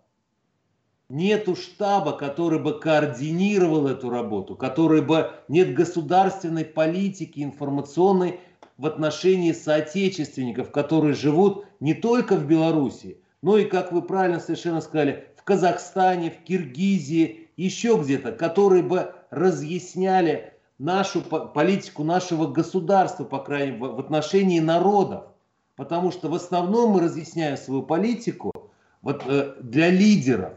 Нету штаба, который бы координировал эту работу, который бы нет государственной политики информационной в отношении соотечественников, которые живут не только в Беларуси, но и, как вы правильно совершенно сказали, в Казахстане, в Киргизии, еще где-то, которые бы разъясняли нашу политику нашего государства, по крайней мере, в отношении народов. потому что в основном мы разъясняем свою политику вот, э, для лидеров.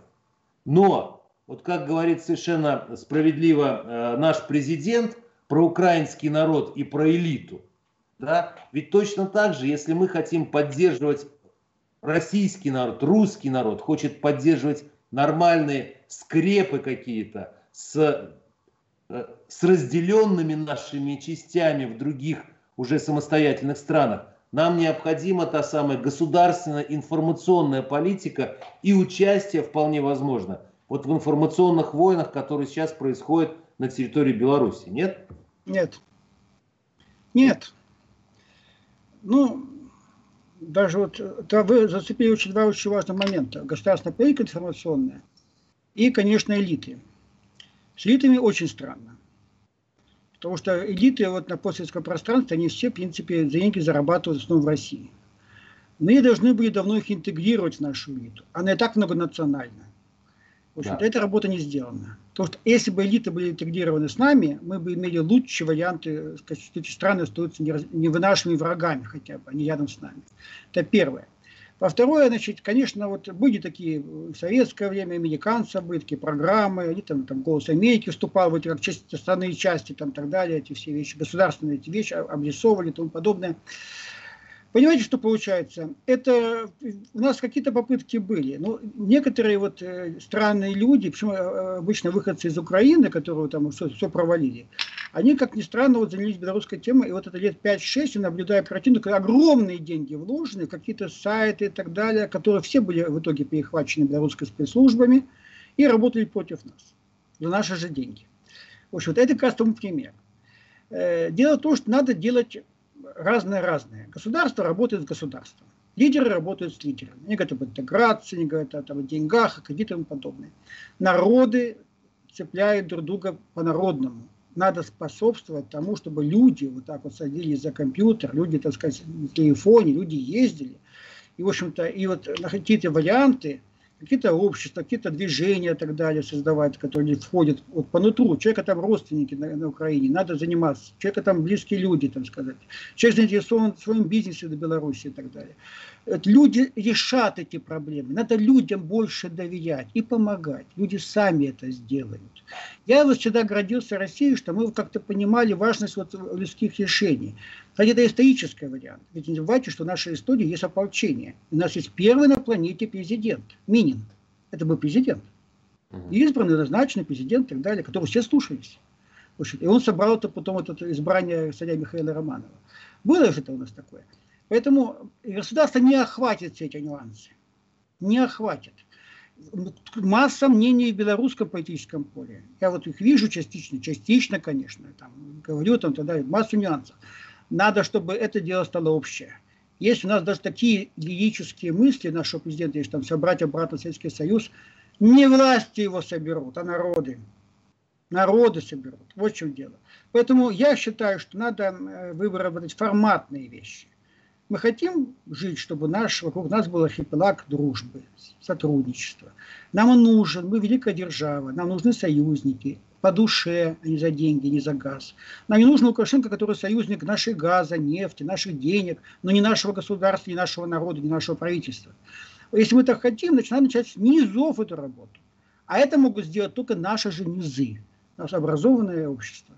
Но, вот как говорит совершенно справедливо э, наш президент про украинский народ и про элиту, да, ведь точно так же, если мы хотим поддерживать российский народ, русский народ хочет поддерживать нормальные скрепы какие-то с, э, с разделенными нашими частями в других уже самостоятельных странах, нам необходима та самая государственная информационная политика и участие вполне возможно вот в информационных войнах, которые сейчас происходят на территории Беларуси. Нет? Нет. Нет. Ну, даже вот да, вы зацепили очень два очень важных момента. Государственная политика информационная и, конечно, элиты. С элитами очень странно. Потому что элиты вот на постсоветском пространстве, они все, в принципе, деньги зарабатывают в основном в России. Мы должны были давно их интегрировать в нашу элиту. Она и так многонациональна. В общем, да. эта работа не сделана. Потому что если бы элиты были интегрированы с нами, мы бы имели лучшие варианты, сказать, что эти страны остаются не, не нашими врагами хотя бы, а не рядом с нами. Это первое. Во второе, значит, конечно, вот были такие в советское время, американцы были такие программы, они там, там «Голос Америки» вступал в эти как части, остальные части, там так далее, эти все вещи, государственные эти вещи обрисовывали и тому подобное. Понимаете, что получается? Это у нас какие-то попытки были. Но ну, некоторые вот э, странные люди, почему э, обычно выходцы из Украины, которые там все, все провалили, они, как ни странно, вот занялись белорусской темой, и вот это лет 5-6, я наблюдаю когда огромные деньги вложены, какие-то сайты и так далее, которые все были в итоге перехвачены белорусской спецслужбами и работали против нас за наши же деньги. В общем, вот это как раз тому пример. Э, дело в том, что надо делать разное-разное. Государство работает с государством. Лидеры работают с лидерами. Они говорят об интеграции, они говорят там, о деньгах, о кредитах и тому подобное. Народы цепляют друг друга по-народному. Надо способствовать тому, чтобы люди вот так вот садились за компьютер, люди, так сказать, на телефоне, люди ездили. И, в общем-то, и вот какие-то варианты – какие-то общества, какие-то движения и так далее создавать, которые входят вот по нутру. Человека там родственники на, на Украине, надо заниматься. Человека там близкие люди, там сказать. Человек заинтересован в своем бизнесе до Беларуси и так далее. Люди решат эти проблемы. Надо людям больше доверять и помогать. Люди сами это сделают. Я вот всегда гордился Россией, что мы как-то понимали важность вот людских решений. Кстати, это исторический вариант. Ведь не забывайте, что в нашей истории есть ополчение. У нас есть первый на планете президент, Минин. Это был президент. Избранный, назначенный президент и так далее, которого все слушались. И он собрал это потом это избрание царя Михаила Романова. Было же это у нас такое. Поэтому государство не охватит все эти нюансы. Не охватит. Масса мнений в белорусском политическом поле. Я вот их вижу частично, частично, конечно, там, говорю там тогда, массу нюансов. Надо, чтобы это дело стало общее. Есть у нас даже такие лирические мысли нашего президента, если там собрать обратно Советский Союз, не власти его соберут, а народы. Народы соберут. Вот в чем дело. Поэтому я считаю, что надо выработать форматные вещи. Мы хотим жить, чтобы наш, вокруг нас был архипелаг дружбы, сотрудничества. Нам он нужен, мы великая держава, нам нужны союзники по душе, а не за деньги, не за газ. Нам не нужен Лукашенко, который союзник нашей газа, нефти, наших денег, но не нашего государства, не нашего народа, не нашего правительства. Если мы так хотим, значит, надо начать с низов эту работу. А это могут сделать только наши же низы, наше образованное общество,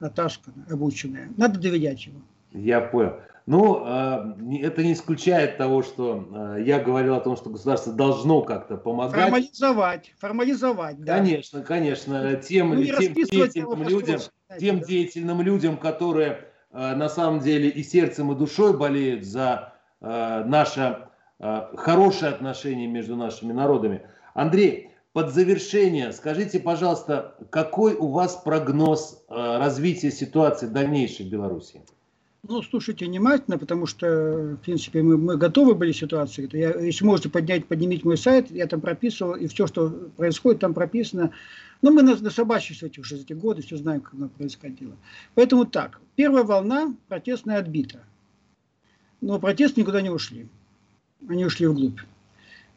натасканное, обученное. Надо доверять ему. Я понял. Ну, а, это не исключает того, что а, я говорил о том, что государство должно как-то помогать. Формализовать, формализовать, да. Конечно, конечно. Тем, ну, тем деятельным людям, тем да. деятельным людям, которые а, на самом деле и сердцем, и душой болеют за наше хорошее отношение между нашими народами. Андрей, под завершение скажите, пожалуйста, какой у вас прогноз развития ситуации дальнейшей в Беларуси? Ну, слушайте внимательно, потому что, в принципе, мы, мы готовы были к ситуации. Я, если можете поднять, поднимите мой сайт, я там прописывал, и все, что происходит, там прописано. Но мы насобачились эти уже за эти годы, все знаем, как оно происходило. Поэтому так, первая волна протестная отбита. Но протесты никуда не ушли. Они ушли вглубь.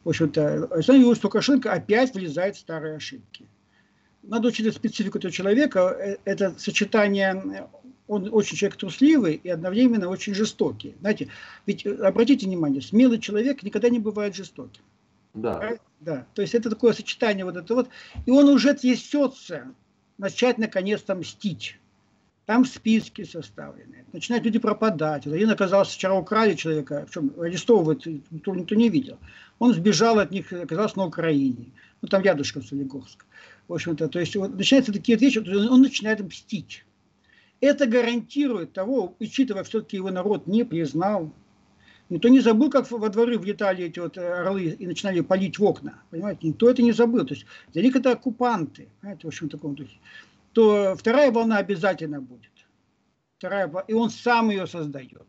В общем-то, Александр Юрьевич Лукашенко опять влезает в старые ошибки. Надо учитывать специфику этого человека. Э, это сочетание Он очень человек трусливый и одновременно очень жестокий. Знаете, ведь э, обратите внимание, смелый человек никогда не бывает жестоким. Да. Да. То есть это такое сочетание вот это вот. И он уже трясется начать наконец-то мстить. Там списки составлены. Начинают люди пропадать. Один оказался, вчера украли человека, причем арестовывают, никто, никто не видел. Он сбежал от них, оказался на Украине. Ну, там рядышком Солигорск. В общем-то, то есть вот, начинаются такие вещи, он начинает мстить. Это гарантирует того, учитывая все-таки его народ не признал, Никто не забыл, как во дворы влетали эти вот э, орлы и начинали палить в окна. Понимаете, никто это не забыл. То есть для них это оккупанты. Понимаете, в общем, таком духе. То вторая волна обязательно будет. Вторая, и он сам ее создает.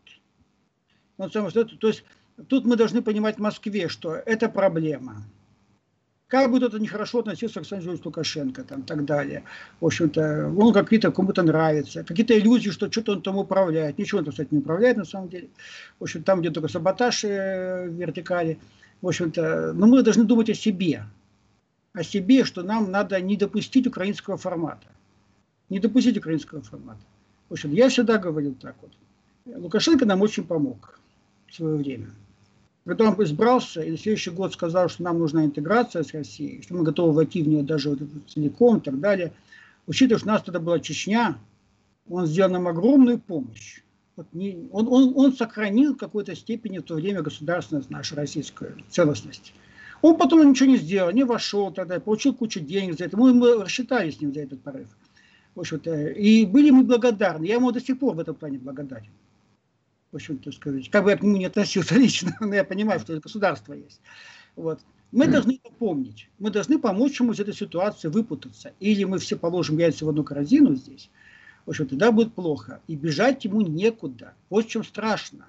Он сам создает. То есть тут мы должны понимать в Москве, что это проблема как бы кто-то нехорошо относился к Александру Лукашенко, там, так далее. В общем-то, он какие-то кому-то нравится. Какие-то иллюзии, что что-то он там управляет. Ничего он, кстати, не управляет, на самом деле. В общем, там, где только саботаж э, в вертикали. В общем-то, но мы должны думать о себе. О себе, что нам надо не допустить украинского формата. Не допустить украинского формата. В общем, я всегда говорил так вот. Лукашенко нам очень помог в свое время. Он избрался и на следующий год сказал, что нам нужна интеграция с Россией, что мы готовы войти в нее даже целиком и так далее, учитывая, что у нас тогда была Чечня, он сделал нам огромную помощь. Вот не, он, он, он сохранил в какой-то степени в то время государственность нашу российскую целостность. Он потом ничего не сделал, не вошел тогда, получил кучу денег за это. Мы, мы рассчитались с ним за этот порыв. В общем-то, и были мы благодарны. Я ему до сих пор в этом плане благодарен в общем-то сказать, как бы я к нему не относился лично, но я понимаю, что это государство есть. Вот. Мы должны это помнить. Мы должны помочь ему из этой ситуации выпутаться. Или мы все положим яйца в одну корзину здесь, в общем, тогда будет плохо. И бежать ему некуда. Вот в чем страшно.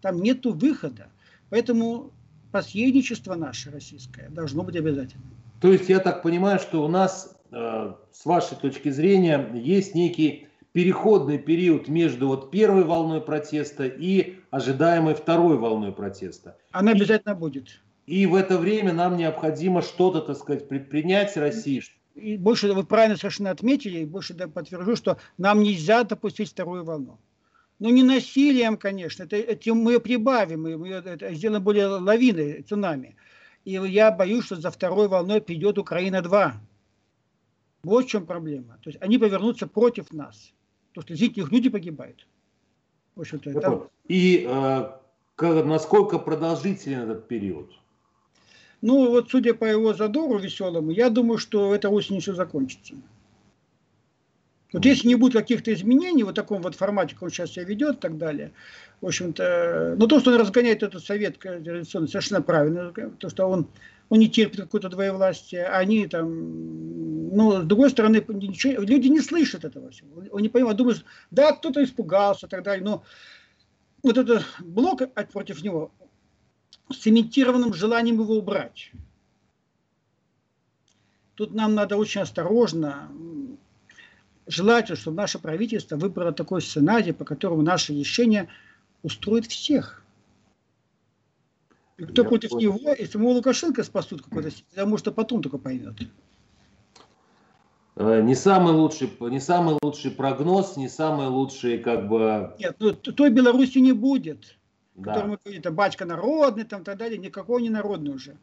Там нету выхода. Поэтому посредничество наше российское должно быть обязательно. То есть я так понимаю, что у нас, э, с вашей точки зрения, есть некий переходный период между вот первой волной протеста и ожидаемой второй волной протеста. Она обязательно будет. И в это время нам необходимо что-то, так сказать, предпринять России. И больше, вы правильно совершенно отметили, и больше да, подтвержу, что нам нельзя допустить вторую волну. Ну, не насилием, конечно, это, это мы прибавим, мы это сделаем более лавиной, цунами. И я боюсь, что за второй волной придет Украина-2. Вот в чем проблема. То есть они повернутся против нас. Потому что них люди погибают. В общем-то, это... И э, как, насколько продолжителен этот период? Ну, вот судя по его задору веселому, я думаю, что это осенью все закончится. Вот если не будет каких-то изменений в таком вот формате, как он сейчас себя ведет и так далее, в общем-то, но то, что он разгоняет этот совет традиционный, совершенно правильно, то, что он, он не терпит какое-то двоевластие, они там, ну, с другой стороны, ничего, люди не слышат этого всего, он не понимают, думают, да, кто-то испугался и так далее, но вот этот блок против него с цементированным желанием его убрать. Тут нам надо очень осторожно, желательно, чтобы наше правительство выбрало такой сценарий, по которому наше решение устроит всех. И кто Я против понял. него, если ему Лукашенко спасут какой-то, потому что потом только поймет. Э, не самый лучший, не самый лучший прогноз, не самый лучший как бы. Нет, ну, той Беларуси не будет. Да. Которому это батька народный, там так далее, никакого не народный уже.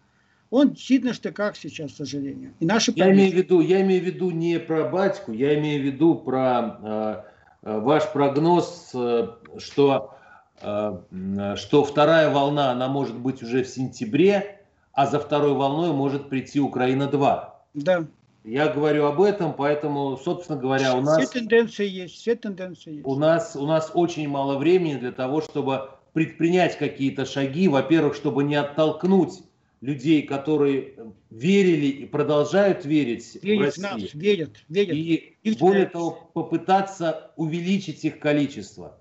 Он сидит на штыках сейчас, к сожалению. И наши я, имею в виду, я имею в виду не про батьку, я имею в виду про э, э ваш прогноз, э, что, что вторая волна, она может быть уже в сентябре, а за второй волной может прийти Украина-2. Да. Я говорю об этом, поэтому, собственно говоря, у нас... Все тенденции есть, все тенденции есть. У нас, у нас очень мало времени для того, чтобы предпринять какие-то шаги. Во-первых, чтобы не оттолкнуть людей, которые верили и продолжают верить верят в Россию. Нас, верят, верят. И, и более того, попытаться увеличить их количество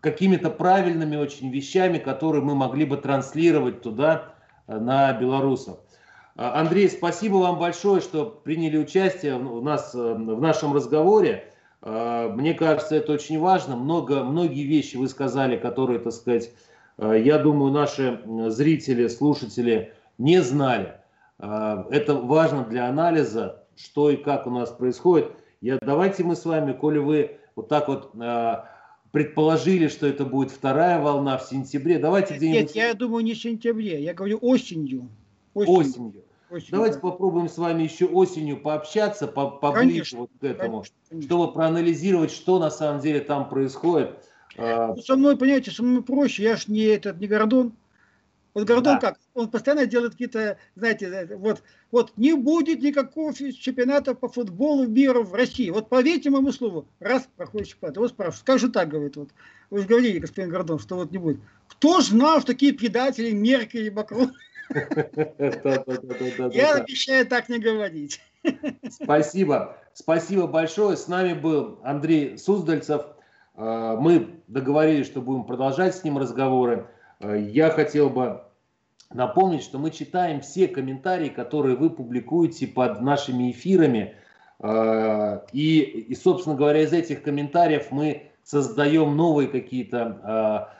какими-то правильными очень вещами, которые мы могли бы транслировать туда, э, на белорусов. А, Андрей, спасибо вам большое, что приняли участие в, нас, э, в нашем разговоре. А, мне кажется, это очень важно. Много, многие вещи вы сказали, которые, так сказать, э, я думаю, наши зрители, слушатели не знали. А, это важно для анализа, что и как у нас происходит. Я, давайте мы с вами, коли вы вот так вот предположили, что это будет вторая волна в сентябре. Давайте где-нибудь... Нет, я думаю, не в сентябре, я говорю осенью. Осенью. осенью. осенью Давайте да. попробуем с вами еще осенью пообщаться по, поближе конечно, вот к этому, конечно, конечно. чтобы проанализировать, что на самом деле там происходит. А, ну, со мной, понимаете, со мной проще, я ж не этот, не Гордон. Вот Гордон да. как? Он постоянно делает какие-то, знаете, вот, вот не будет никакого чемпионата по футболу мира в России. Вот поверьте моему слову, раз проходит чемпионат, его спрашивают, как же так, говорит, вот. Вы же говорили, господин Гордон, что вот не будет. Кто знал, что такие предатели Меркель и Макрон? Я обещаю так не говорить. Спасибо. Спасибо большое. С нами был Андрей Суздальцев. А, мы договорились, что будем продолжать с ним разговоры. А, я хотел бы напомнить, что мы читаем все комментарии, которые вы публикуете под нашими эфирами. А, и, и собственно говоря, из этих комментариев мы создаем новые какие-то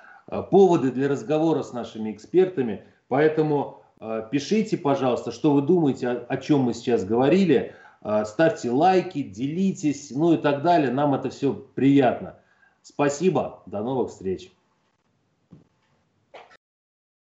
поводы для разговора с нашими экспертами. Поэтому пишите, пожалуйста, что вы думаете, о, о чем мы сейчас говорили. Ставьте лайки, делитесь, ну и так далее. Нам это все приятно. Спасибо, до новых встреч.